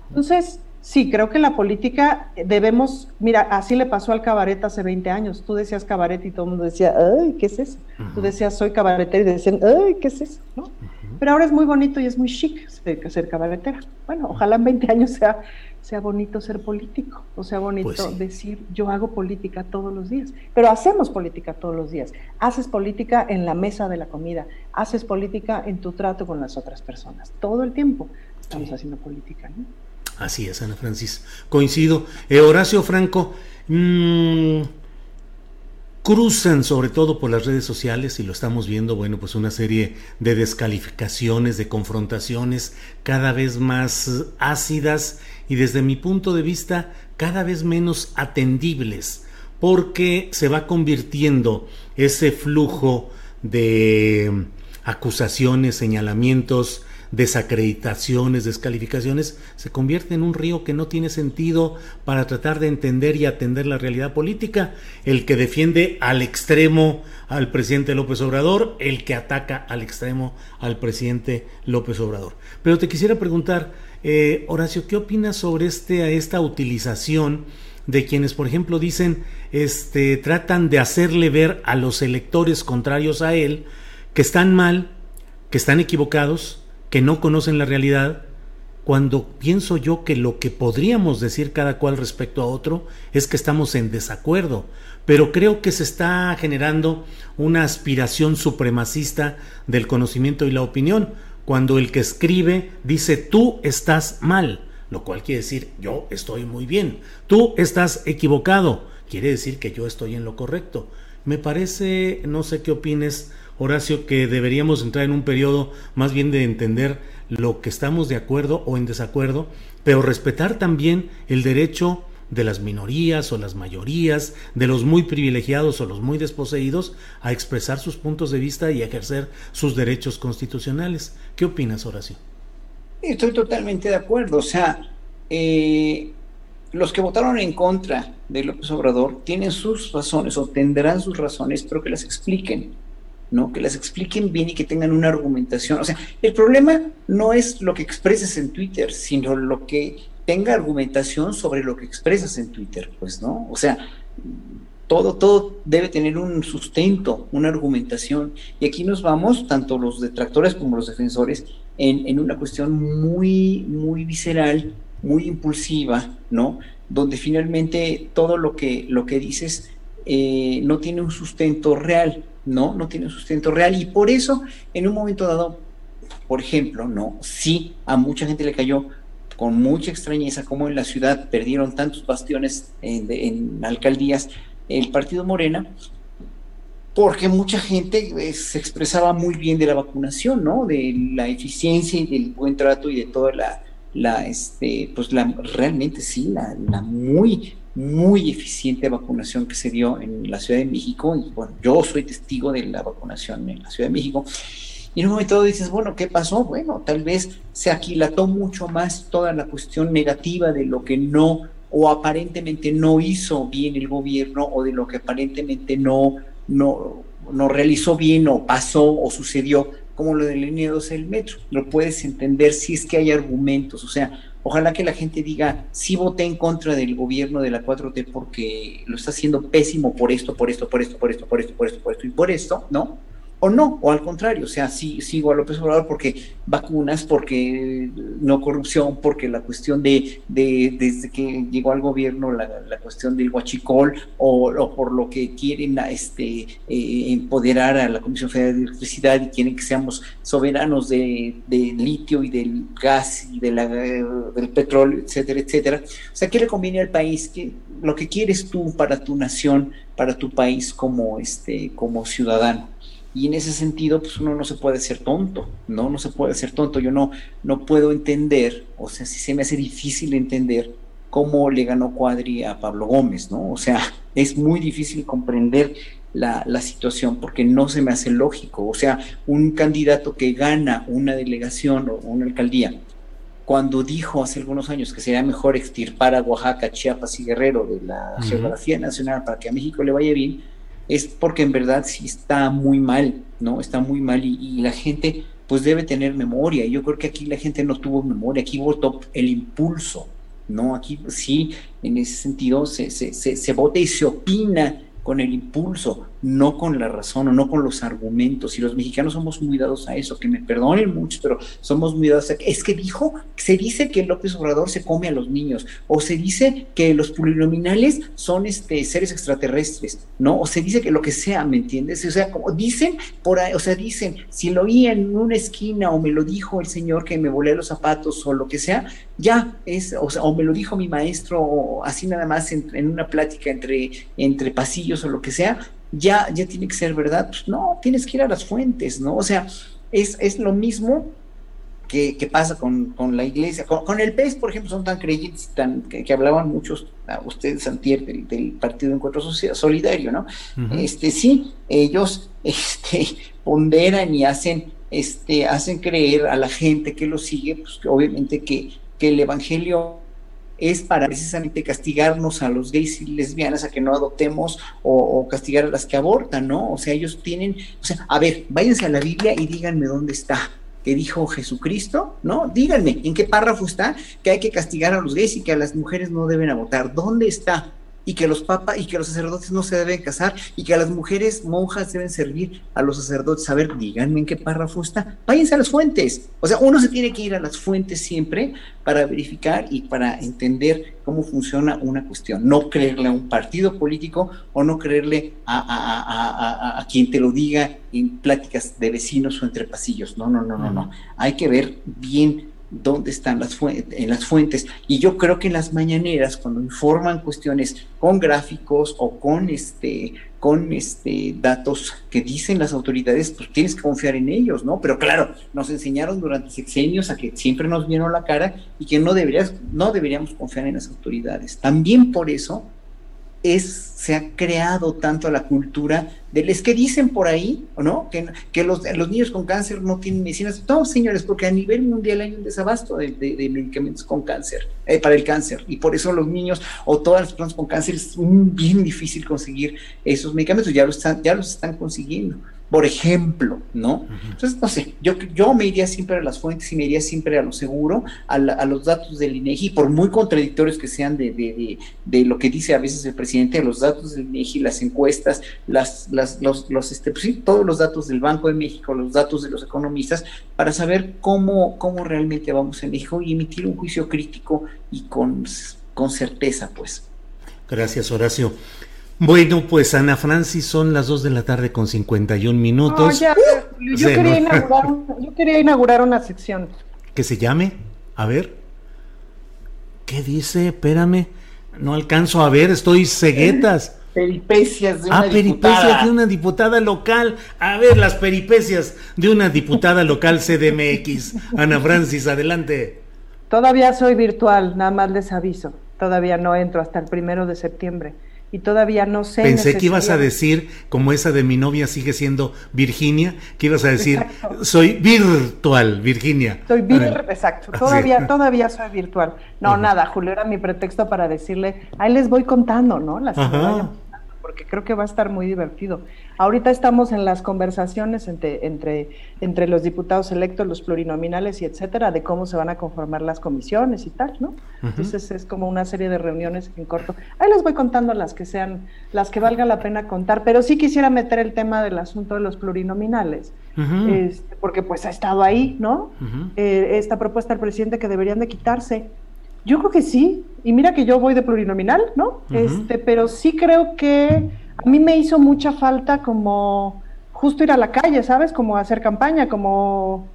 Entonces, Sí, creo que la política debemos, mira, así le pasó al cabaret hace 20 años. Tú decías cabaret y todo el mundo decía, ay, ¿qué es eso? Tú decías, soy cabaretera y decían, ay, ¿qué es eso? ¿No? Pero ahora es muy bonito y es muy chic ser, ser cabaretera. Bueno, ojalá en 20 años sea, sea bonito ser político, o sea bonito pues decir, yo hago política todos los días. Pero hacemos política todos los días. Haces política en la mesa de la comida, haces política en tu trato con las otras personas. Todo el tiempo estamos haciendo política, ¿no? Así es, Ana Francis. Coincido. Eh, Horacio Franco, mmm, cruzan sobre todo por las redes sociales y lo estamos viendo, bueno, pues una serie de descalificaciones, de confrontaciones cada vez más ácidas y desde mi punto de vista cada vez menos atendibles, porque se va convirtiendo ese flujo de acusaciones, señalamientos, desacreditaciones, descalificaciones, se convierte en un río que no tiene sentido para tratar de entender y atender la realidad política. El que defiende al extremo al presidente López Obrador, el que ataca al extremo al presidente López Obrador. Pero te quisiera preguntar, eh, Horacio, ¿qué opinas sobre este, esta utilización de quienes, por ejemplo, dicen, este, tratan de hacerle ver a los electores contrarios a él que están mal, que están equivocados, que no conocen la realidad, cuando pienso yo que lo que podríamos decir cada cual respecto a otro es que estamos en desacuerdo, pero creo que se está generando una aspiración supremacista del conocimiento y la opinión, cuando el que escribe dice tú estás mal, lo cual quiere decir yo estoy muy bien, tú estás equivocado, quiere decir que yo estoy en lo correcto. Me parece, no sé qué opines, Horacio, que deberíamos entrar en un periodo más bien de entender lo que estamos de acuerdo o en desacuerdo, pero respetar también el derecho de las minorías o las mayorías, de los muy privilegiados o los muy desposeídos, a expresar sus puntos de vista y ejercer sus derechos constitucionales. ¿Qué opinas, Horacio? Estoy totalmente de acuerdo. O sea, eh, los que votaron en contra de López Obrador tienen sus razones o tendrán sus razones, pero que las expliquen, ¿no? Que las expliquen bien y que tengan una argumentación. O sea, el problema no es lo que expreses en Twitter, sino lo que tenga argumentación sobre lo que expresas en Twitter, pues, ¿no? O sea, todo, todo debe tener un sustento, una argumentación. Y aquí nos vamos, tanto los detractores como los defensores, en, en una cuestión muy, muy visceral, muy impulsiva, ¿no? Donde finalmente todo lo que, lo que dices eh, no tiene un sustento real, ¿no? No tiene sustento real. Y por eso, en un momento dado, por ejemplo, ¿no? Sí, a mucha gente le cayó con mucha extrañeza como en la ciudad perdieron tantos bastiones en, en alcaldías el partido Morena, porque mucha gente eh, se expresaba muy bien de la vacunación, ¿no? De la eficiencia y del buen trato y de toda la, la, este, pues la, realmente sí, la, la muy, muy eficiente vacunación que se dio en la Ciudad de México, y bueno, yo soy testigo de la vacunación en la Ciudad de México, y en un momento dices, bueno, ¿qué pasó? Bueno, tal vez se aquilató mucho más toda la cuestión negativa de lo que no o aparentemente no hizo bien el gobierno o de lo que aparentemente no, no, no realizó bien o pasó o sucedió como lo del línea 12 del metro. Lo puedes entender si es que hay argumentos. O sea, ojalá que la gente diga, sí voté en contra del gobierno de la 4T porque lo está haciendo pésimo por esto, por esto, por esto, por esto, por esto, por esto, por esto y por esto, ¿no? O no, o al contrario, o sea, sí, sigo a López Obrador porque vacunas, porque no corrupción, porque la cuestión de, de desde que llegó al gobierno, la, la cuestión del huachicol, o, por lo que quieren este, eh, empoderar a la Comisión Federal de Electricidad y quieren que seamos soberanos de, litio y del gas y de la, del petróleo, etcétera, etcétera. O sea, ¿qué le conviene al país? que lo que quieres tú para tu nación, para tu país como, este, como ciudadano? Y en ese sentido pues uno no se puede ser tonto, no, no se puede ser tonto, yo no, no puedo entender, o sea, si se me hace difícil entender cómo le ganó Cuadri a Pablo Gómez, ¿no? O sea, es muy difícil comprender la, la, situación porque no se me hace lógico, o sea, un candidato que gana una delegación o una alcaldía, cuando dijo hace algunos años que sería mejor extirpar a Oaxaca, Chiapas y Guerrero de la uh -huh. geografía nacional para que a México le vaya bien, es porque en verdad sí está muy mal, ¿no? Está muy mal y, la gente pues debe tener memoria. Yo creo que aquí la gente no tuvo memoria, aquí votó el impulso, ¿no? Aquí sí, en ese sentido se, se, se, se vota y se opina con el impulso, no con la razón o no con los argumentos. Y los mexicanos somos muy dados a eso, que me perdonen mucho, pero somos muy dados a es que dijo, se dice que López Obrador se come a los niños, o se dice que los plurinominales son este, seres extraterrestres, ¿no? O se dice que lo que sea, ¿me entiendes? O sea, como dicen por ahí, o sea, dicen, si lo oí en una esquina o me lo dijo el señor que me volé los zapatos o lo que sea, ya es, o sea, o me lo dijo mi maestro, o así nada más en, en una plática entre, entre pasillos o lo que sea, ya, ya tiene que ser verdad. Pues no, tienes que ir a las fuentes, ¿no? O sea, es, es lo mismo que, que pasa con, con, la iglesia. Con, con, el PES, por ejemplo, son tan creyentes, tan, que, que hablaban muchos, a ustedes, Santier, del, del Partido de Encuentro Solidario, ¿no? Uh -huh. Este, sí, ellos (laughs) este, ponderan y hacen, este, hacen creer a la gente que lo sigue, pues que obviamente que, que el Evangelio es para precisamente castigarnos a los gays y lesbianas a que no adoptemos o, castigar a las que abortan, ¿no? O sea, ellos tienen, o sea, a ver, váyanse a la Biblia y díganme dónde está que dijo Jesucristo, ¿no? Díganme, ¿en qué párrafo está que hay que castigar a los gays y que a las mujeres no deben abortar? ¿Dónde está? Y que los papas y que los sacerdotes no se deben casar y que las mujeres monjas deben servir a los sacerdotes. A ver, díganme en qué párrafo está. Váyanse a las fuentes. O sea, uno se tiene que ir a las fuentes siempre para verificar y para entender cómo funciona una cuestión. No creerle a un partido político o no creerle a, a, a, a quien te lo diga en pláticas de vecinos o entre pasillos. No, no, no, no, no. Hay que ver bien dónde están las fuentes, en las fuentes. Y yo creo que en las mañaneras, cuando informan cuestiones con gráficos o con este, con este datos que dicen las autoridades, pues tienes que confiar en ellos, ¿no? Pero claro, nos enseñaron durante sexenios a que siempre nos vieron la cara y que no deberías, no deberíamos confiar en las autoridades. También por eso es, se ha creado tanto la cultura del es que dicen por ahí, ¿no? Que, los, niños con cáncer no tienen medicinas. No, señores, porque a nivel mundial hay un desabasto de, medicamentos con cáncer, eh, para el cáncer, y por eso los niños o todas las personas con cáncer es bien difícil conseguir esos medicamentos, ya los están, ya los están consiguiendo por ejemplo, ¿no? Entonces, no sé, yo, yo me iría siempre a las fuentes y me iría siempre a lo seguro, a, los datos del INEGI, por muy contradictorios que sean de, de, de, lo que dice a veces el presidente, los datos del INEGI, las encuestas, las, las, los, los este, pues sí, todos los datos del Banco de México, los datos de los economistas, para saber cómo, cómo realmente vamos en México y emitir un juicio crítico y con, con certeza, pues. Gracias, Horacio. Bueno, pues Ana Francis, son las 2 de la tarde con 51 minutos. yo, quería inaugurar, yo quería inaugurar una sección. ¿Que se llame? A ver. ¿Qué dice? Espérame. No alcanzo a ver, estoy ceguetas. Peripecias de una ah, peripecias de una diputada local. A ver, las peripecias de una diputada local CDMX. Ana Francis, adelante. Todavía soy virtual, nada más les aviso. Todavía no entro hasta el primero de septiembre y todavía no sé. Pensé que ibas a decir, como esa de mi novia sigue siendo Virginia, que ibas a decir, soy virtual, Virginia. Soy virtual, exacto, todavía, todavía soy virtual. No, nada, Julio era mi pretexto para decirle, ahí les voy contando, ¿no? Las porque creo que va a estar muy divertido. Ahorita estamos en las conversaciones entre, entre, entre los diputados electos, los plurinominales y etcétera, de cómo se van a conformar las comisiones y tal, ¿no? Entonces es como una serie de reuniones en corto. Ahí les voy contando las que sean, las que valga la pena contar, pero sí quisiera meter el tema del asunto de los plurinominales, este, porque pues ha estado ahí, ¿no? Eh, esta propuesta del presidente que deberían de quitarse. Yo creo que sí, y mira que yo voy de plurinominal, ¿no? Este, pero sí creo que a mí me hizo mucha falta como justo ir a la calle, ¿sabes? Como hacer campaña, como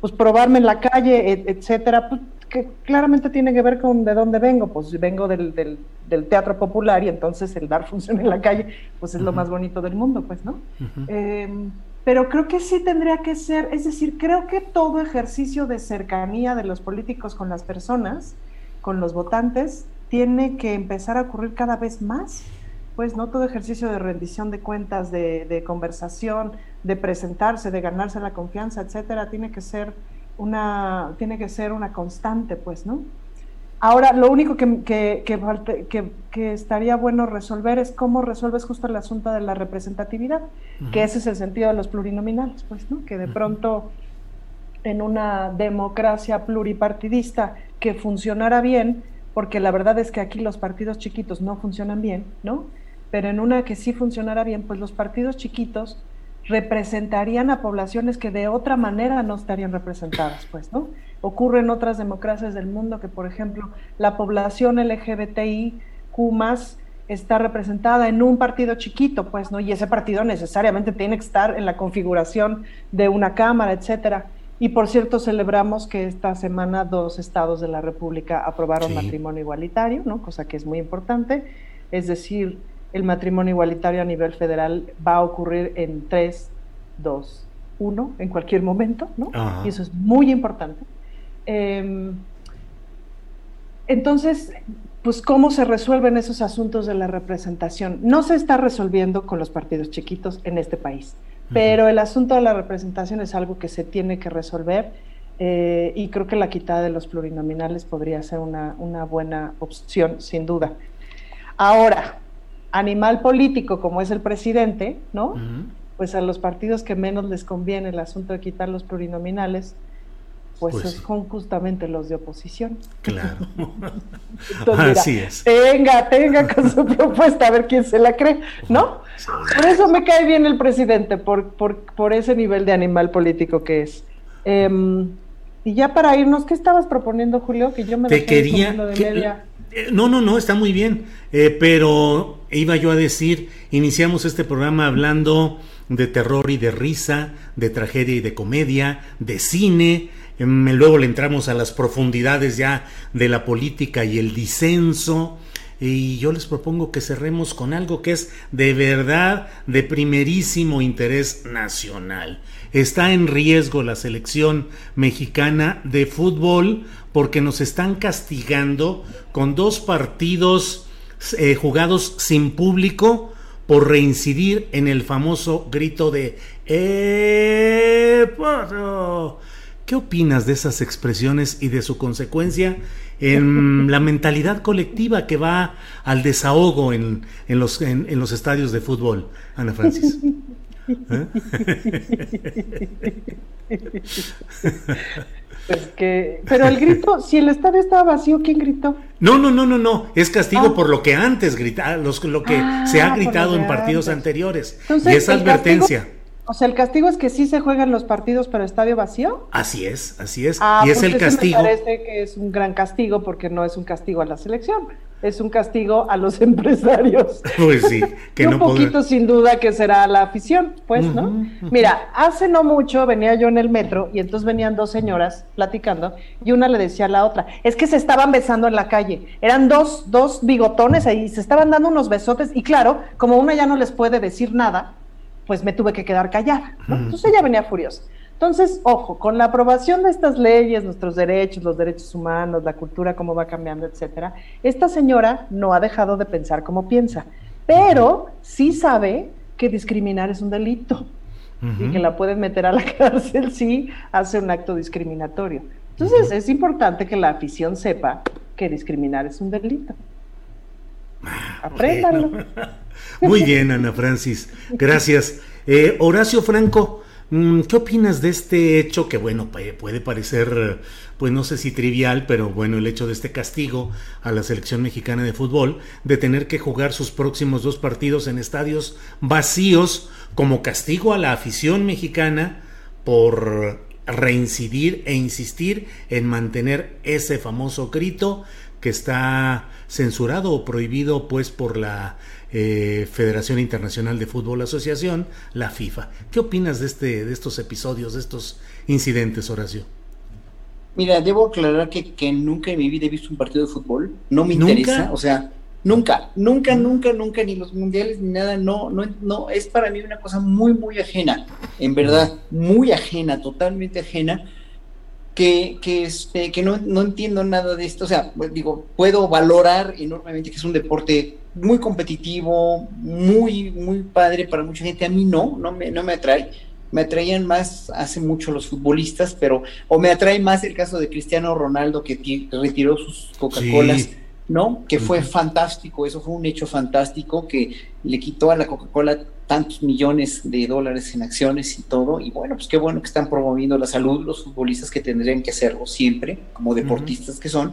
pues probarme en la calle, etcétera, pues, que claramente tiene que ver con de dónde vengo, pues vengo del, del, teatro popular y entonces el dar (laughs) función en la calle, pues es lo más bonito del mundo, pues, ¿no? Em, pero creo que sí tendría que ser, es decir, creo que todo ejercicio de cercanía de los políticos con las personas, con los votantes tiene que empezar a ocurrir cada vez más, pues no todo ejercicio de rendición de cuentas, de, conversación, de presentarse, de ganarse la confianza, etcétera, tiene que ser una, tiene que ser una constante, pues, ¿no? Ahora, lo único que, que, que, estaría bueno resolver es cómo resuelves justo el asunto de la representatividad, que ese es el sentido de los plurinominales, pues, ¿no? Que de pronto en una democracia pluripartidista que funcionara bien, porque la verdad es que aquí los partidos chiquitos no funcionan bien, ¿no? Pero en una que sí funcionara bien, pues los partidos chiquitos representarían a poblaciones que de otra manera no estarían representadas, pues, ¿no? Ocurre en otras democracias del mundo que, por ejemplo, la población LGBTIQ está representada en un partido chiquito, pues, ¿no? Y ese partido necesariamente tiene que estar en la configuración de una cámara, etcétera. Y por cierto, celebramos que esta semana dos estados de la República aprobaron matrimonio igualitario, ¿no? cosa que es muy importante. Es decir, el matrimonio igualitario a nivel federal va a ocurrir en 3, 2, 1, en cualquier momento, ¿no? Y eso es muy importante. Em, entonces, pues, ¿cómo se resuelven esos asuntos de la representación? No se está resolviendo con los partidos chiquitos en este país. Pero el asunto de la representación es algo que se tiene que resolver eh, y creo que la quitada de los plurinominales podría ser una, buena opción, sin duda. Ahora, animal político como es el presidente, ¿no? Pues a los partidos que menos les conviene el asunto de quitar los plurinominales, pues, pues son justamente los de oposición. Claro. (laughs) (laughs) Así es. Tenga, tenga con su (laughs) propuesta, a ver quién se la cree, ¿no? Por eso me cae bien el presidente, por, por, por ese nivel de animal político que es. Em, y ya para irnos, ¿qué estabas proponiendo, Julio? Que yo me Te quería. Eh, no, no, no, está muy bien. Eh, pero iba yo a decir, iniciamos este programa hablando de terror y de risa, de tragedia y de comedia, de cine, Em, luego le entramos a las profundidades ya de la política y el disenso. Y yo les propongo que cerremos con algo que es de verdad de primerísimo interés nacional. Está en riesgo la selección mexicana de fútbol porque nos están castigando con dos partidos eh, jugados sin público por reincidir en el famoso grito de ¡Eh, ¿Qué opinas de esas expresiones y de su consecuencia en (laughs) la mentalidad colectiva que va al desahogo en, los, en, los estadios de fútbol, Ana Francis? (laughs) ¿Eh? Pues que, pero el grito, si el estadio estaba vacío, ¿quién gritó? No, no, no, no, no, es castigo ah. por lo que antes grita, los, lo que se ha ah, gritado en partidos anteriores. y esa advertencia. o sea, el castigo es que sí se juegan los partidos para estadio vacío. Así es, así es. Ah, y es el castigo. Me parece que es un gran castigo porque no es un castigo a la selección es un castigo a los (laughs) empresarios. Pues sí, que un poquito sin duda que será la afición, pues, ¿no? Mira, hace no mucho venía yo en el metro y entonces venían dos señoras platicando y una le decía a la otra, es que se estaban besando en la calle, eran dos, dos bigotones ahí, se estaban dando unos besotes y claro, como una ya no les puede decir nada, pues me tuve que quedar callada, Entonces ella venía furiosa. Entonces, ojo, con la aprobación de estas leyes, nuestros derechos, los derechos humanos, la cultura, cómo va cambiando, etcétera, esta señora no ha dejado de pensar como piensa, pero sí sabe que discriminar es un delito y que la pueden meter a la (laughs) cárcel si hace un acto discriminatorio. Entonces, es importante que la afición sepa que discriminar es un delito. Apréndanlo. (laughs) Muy bien, Ana Francis. Gracias. Eh, Horacio Franco, ¿Qué opinas de este hecho que, bueno, puede parecer, pues no sé si trivial, pero bueno, el hecho de este castigo a la selección mexicana de fútbol, de tener que jugar sus próximos dos partidos en estadios vacíos como castigo a la afición mexicana por reincidir e insistir en mantener ese famoso grito que está censurado o prohibido pues por la eh, Federación Internacional de Fútbol Asociación, la FIFA. ¿Qué opinas de, este, de estos episodios, de estos incidentes, Horacio? Mira, debo aclarar que, que nunca en mi vida he visto un partido de fútbol, no me interesa, o sea, nunca, nunca, nunca, nunca, ni los mundiales ni nada, no, no, no, es para mí una cosa muy, muy ajena, en verdad, muy ajena, totalmente ajena que, que, este, que no, no, entiendo nada de esto. O sea, pues, digo, puedo valorar enormemente que es un deporte muy competitivo, muy, muy padre para mucha gente. A mí no, no me, no me atrae. Me atraían más hace mucho los futbolistas, pero, o me atrae más el caso de Cristiano Ronaldo que retiró sus Coca-Colas. ¿no? Que fue fantástico, eso fue un hecho fantástico que le quitó a la Coca-Cola tantos millones de dólares en acciones y todo, y bueno, pues qué bueno que están promoviendo la salud los futbolistas que tendrían que hacerlo siempre, como deportistas que son,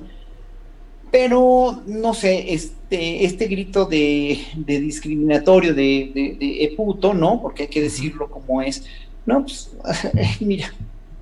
pero no sé, este, este grito de, discriminatorio, de, de, de, puto, ¿no? Porque hay que decirlo como es, no, pues (laughs) mira,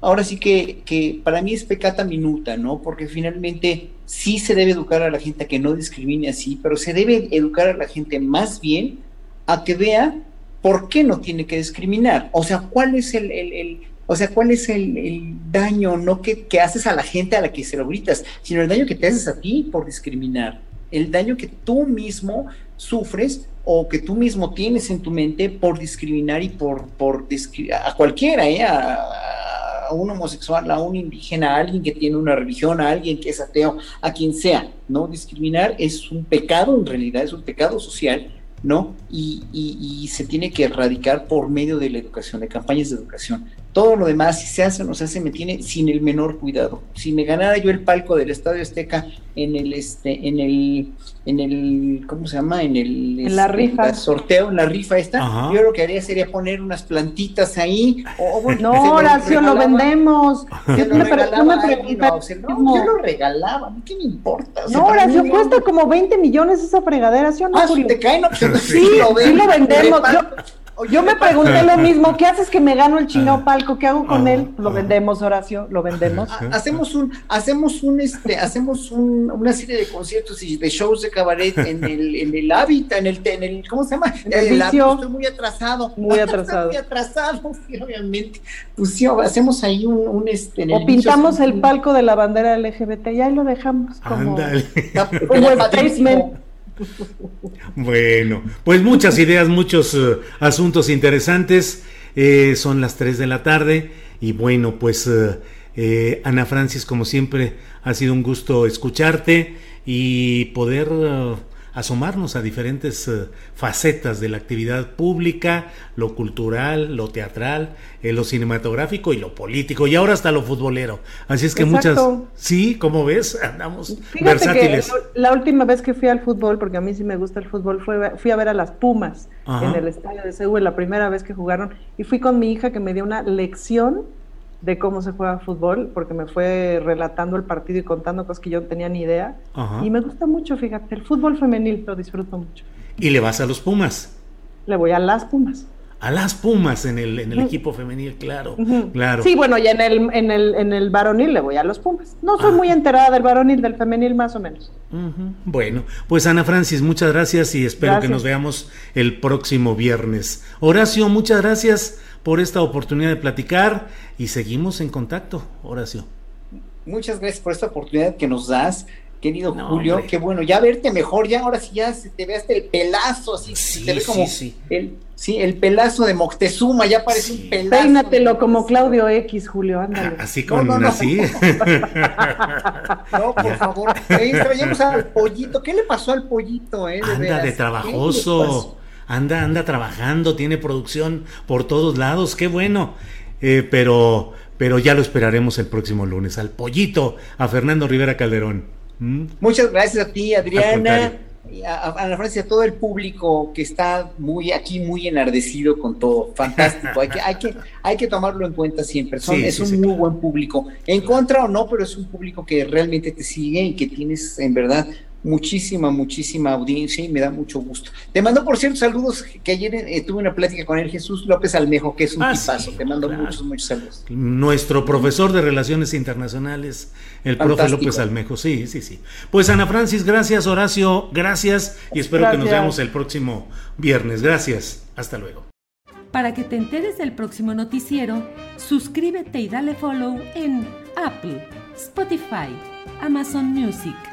ahora sí que, que para mí es pecata minuta, ¿no? Porque finalmente sí se debe educar a la gente a que no discrimine así, pero se debe educar a la gente más bien a que vea por qué no tiene que discriminar. O sea, cuál es el, el, o sea, cuál es el, daño, no que, que, haces a la gente a la que se lo gritas, sino el daño que te haces a ti por discriminar, el daño que tú mismo sufres o que tú mismo tienes en tu mente por discriminar y por, por a cualquiera, ¿eh? a un homosexual, a un indígena, a alguien que tiene una religión, a alguien que es ateo, a quien sea, ¿no? Discriminar es un pecado en realidad, es un pecado social, ¿no? Y, y se tiene que erradicar por medio de la educación, de campañas de educación. Todo lo demás, si se hace o no se hace, me tiene sin el menor cuidado. Si me ganara yo el palco del Estadio Azteca en el, este, en el, en el, ¿cómo se llama? En el en la este, rifa. sorteo, en la rifa esta, yo lo que haría sería poner unas plantitas ahí. O, no, Horacio, lo, vendemos. Yo, lo regalaba no, yo lo regalaba, ¿qué me importa? no, Horacio, cuesta como 20 millones esa fregadera, ¿sí o no? Ah, si te caen, no, pues, sí, sí, lo vendemos. Yo me pregunté lo mismo, ¿qué haces que me gano el chino palco? ¿Qué hago con él? Lo vendemos, Horacio, lo vendemos. Hacemos un, hacemos un, este, hacemos un, una serie de conciertos y de shows de cabaret en el, en el hábitat, en el, en el, ¿cómo se llama? En el, Estoy muy atrasado. Muy (laughs) atrasado. muy atrasado, (laughs) sí, obviamente. Pues sí, hacemos ahí un, un este. o pintamos el palco de la bandera LGBT y ahí lo dejamos como, como (laughs) statement. (laughs) Bueno, pues muchas ideas, muchos eh, asuntos interesantes. Eh, son las 3 de la tarde y bueno, pues eh, Ana Francis, como siempre, ha sido un gusto escucharte y poder asomarnos a diferentes eh, facetas de la actividad pública, lo cultural, lo teatral, eh, lo cinematográfico y lo político, y ahora hasta lo futbolero. Así es que muchas... Sí, como ves, andamos versátiles. la última vez que fui al fútbol, porque a mí sí me gusta el fútbol, fue, fui a ver a las Pumas en el estadio de Seúl, la primera vez que jugaron, y fui con mi hija que me dio una lección de cómo se juega fútbol, porque me fue relatando el partido y contando cosas que yo no tenía ni idea. Y me gusta mucho, fíjate, el fútbol femenil lo disfruto mucho. ¿Y le vas a los Pumas? Le voy a las Pumas. A las Pumas en el, en el equipo femenil, claro, claro. Sí, bueno, y en el, en, el, en el varonil le voy a los Pumas. No soy muy enterada del varonil, del femenil más o menos. Bueno, pues Ana Francis, muchas gracias y espero que nos veamos el próximo viernes. Horacio, muchas gracias por esta oportunidad de platicar y seguimos en contacto, Horacio. Muchas gracias por esta oportunidad que nos das, querido Julio. Qué bueno, ya verte mejor, ya ahora sí ya se te ve hasta el pelazo, así sí, te ve como sí, el, sí, el pelazo de Moctezuma, ya parece un pelazo. Peínatelo como Claudio X, Julio, ándale. Así (laughs) como así. no, (laughs) por favor. vayamos al pollito. ¿Qué le pasó al pollito, eh? Anda de trabajoso anda, anda trabajando, tiene producción por todos lados, qué bueno. Eh, pero, pero ya lo esperaremos el próximo lunes. Al pollito, a Fernando Rivera Calderón. ¿Mm? Muchas gracias a ti, Adriana. A, Ana Francia, a todo el público que está muy aquí muy enardecido con todo, fantástico, hay que, hay que, hay que tomarlo en cuenta siempre, es un muy buen público, en contra o no, pero es un público que realmente te sigue y que tienes en verdad muchísima, muchísima audiencia y me da mucho gusto. Te mando, por cierto, saludos, que ayer eh, tuve una plática con el Jesús López Almejo, que es un ah, tipazo. Te mando muchos, muchos saludos. Nuestro profesor de Relaciones Internacionales, el profe López Almejo. Sí, sí, sí. Pues Ana Francis, gracias. Horacio, gracias. Y espero que nos veamos el próximo viernes. Gracias. Hasta luego. Para que te enteres del próximo noticiero, suscríbete y dale follow en Apple, Spotify, Amazon Music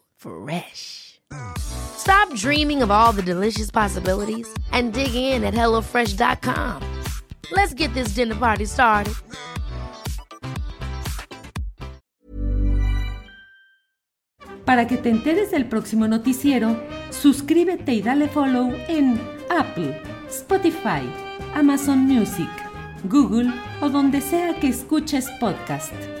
Fresh. Stop dreaming of all the delicious possibilities and dig in at HelloFresh.com. Let's get this dinner party started. Para que te enteres del próximo noticiero, suscríbete y dale follow en Apple, Spotify, Amazon Music, Google o donde sea que escuches podcast.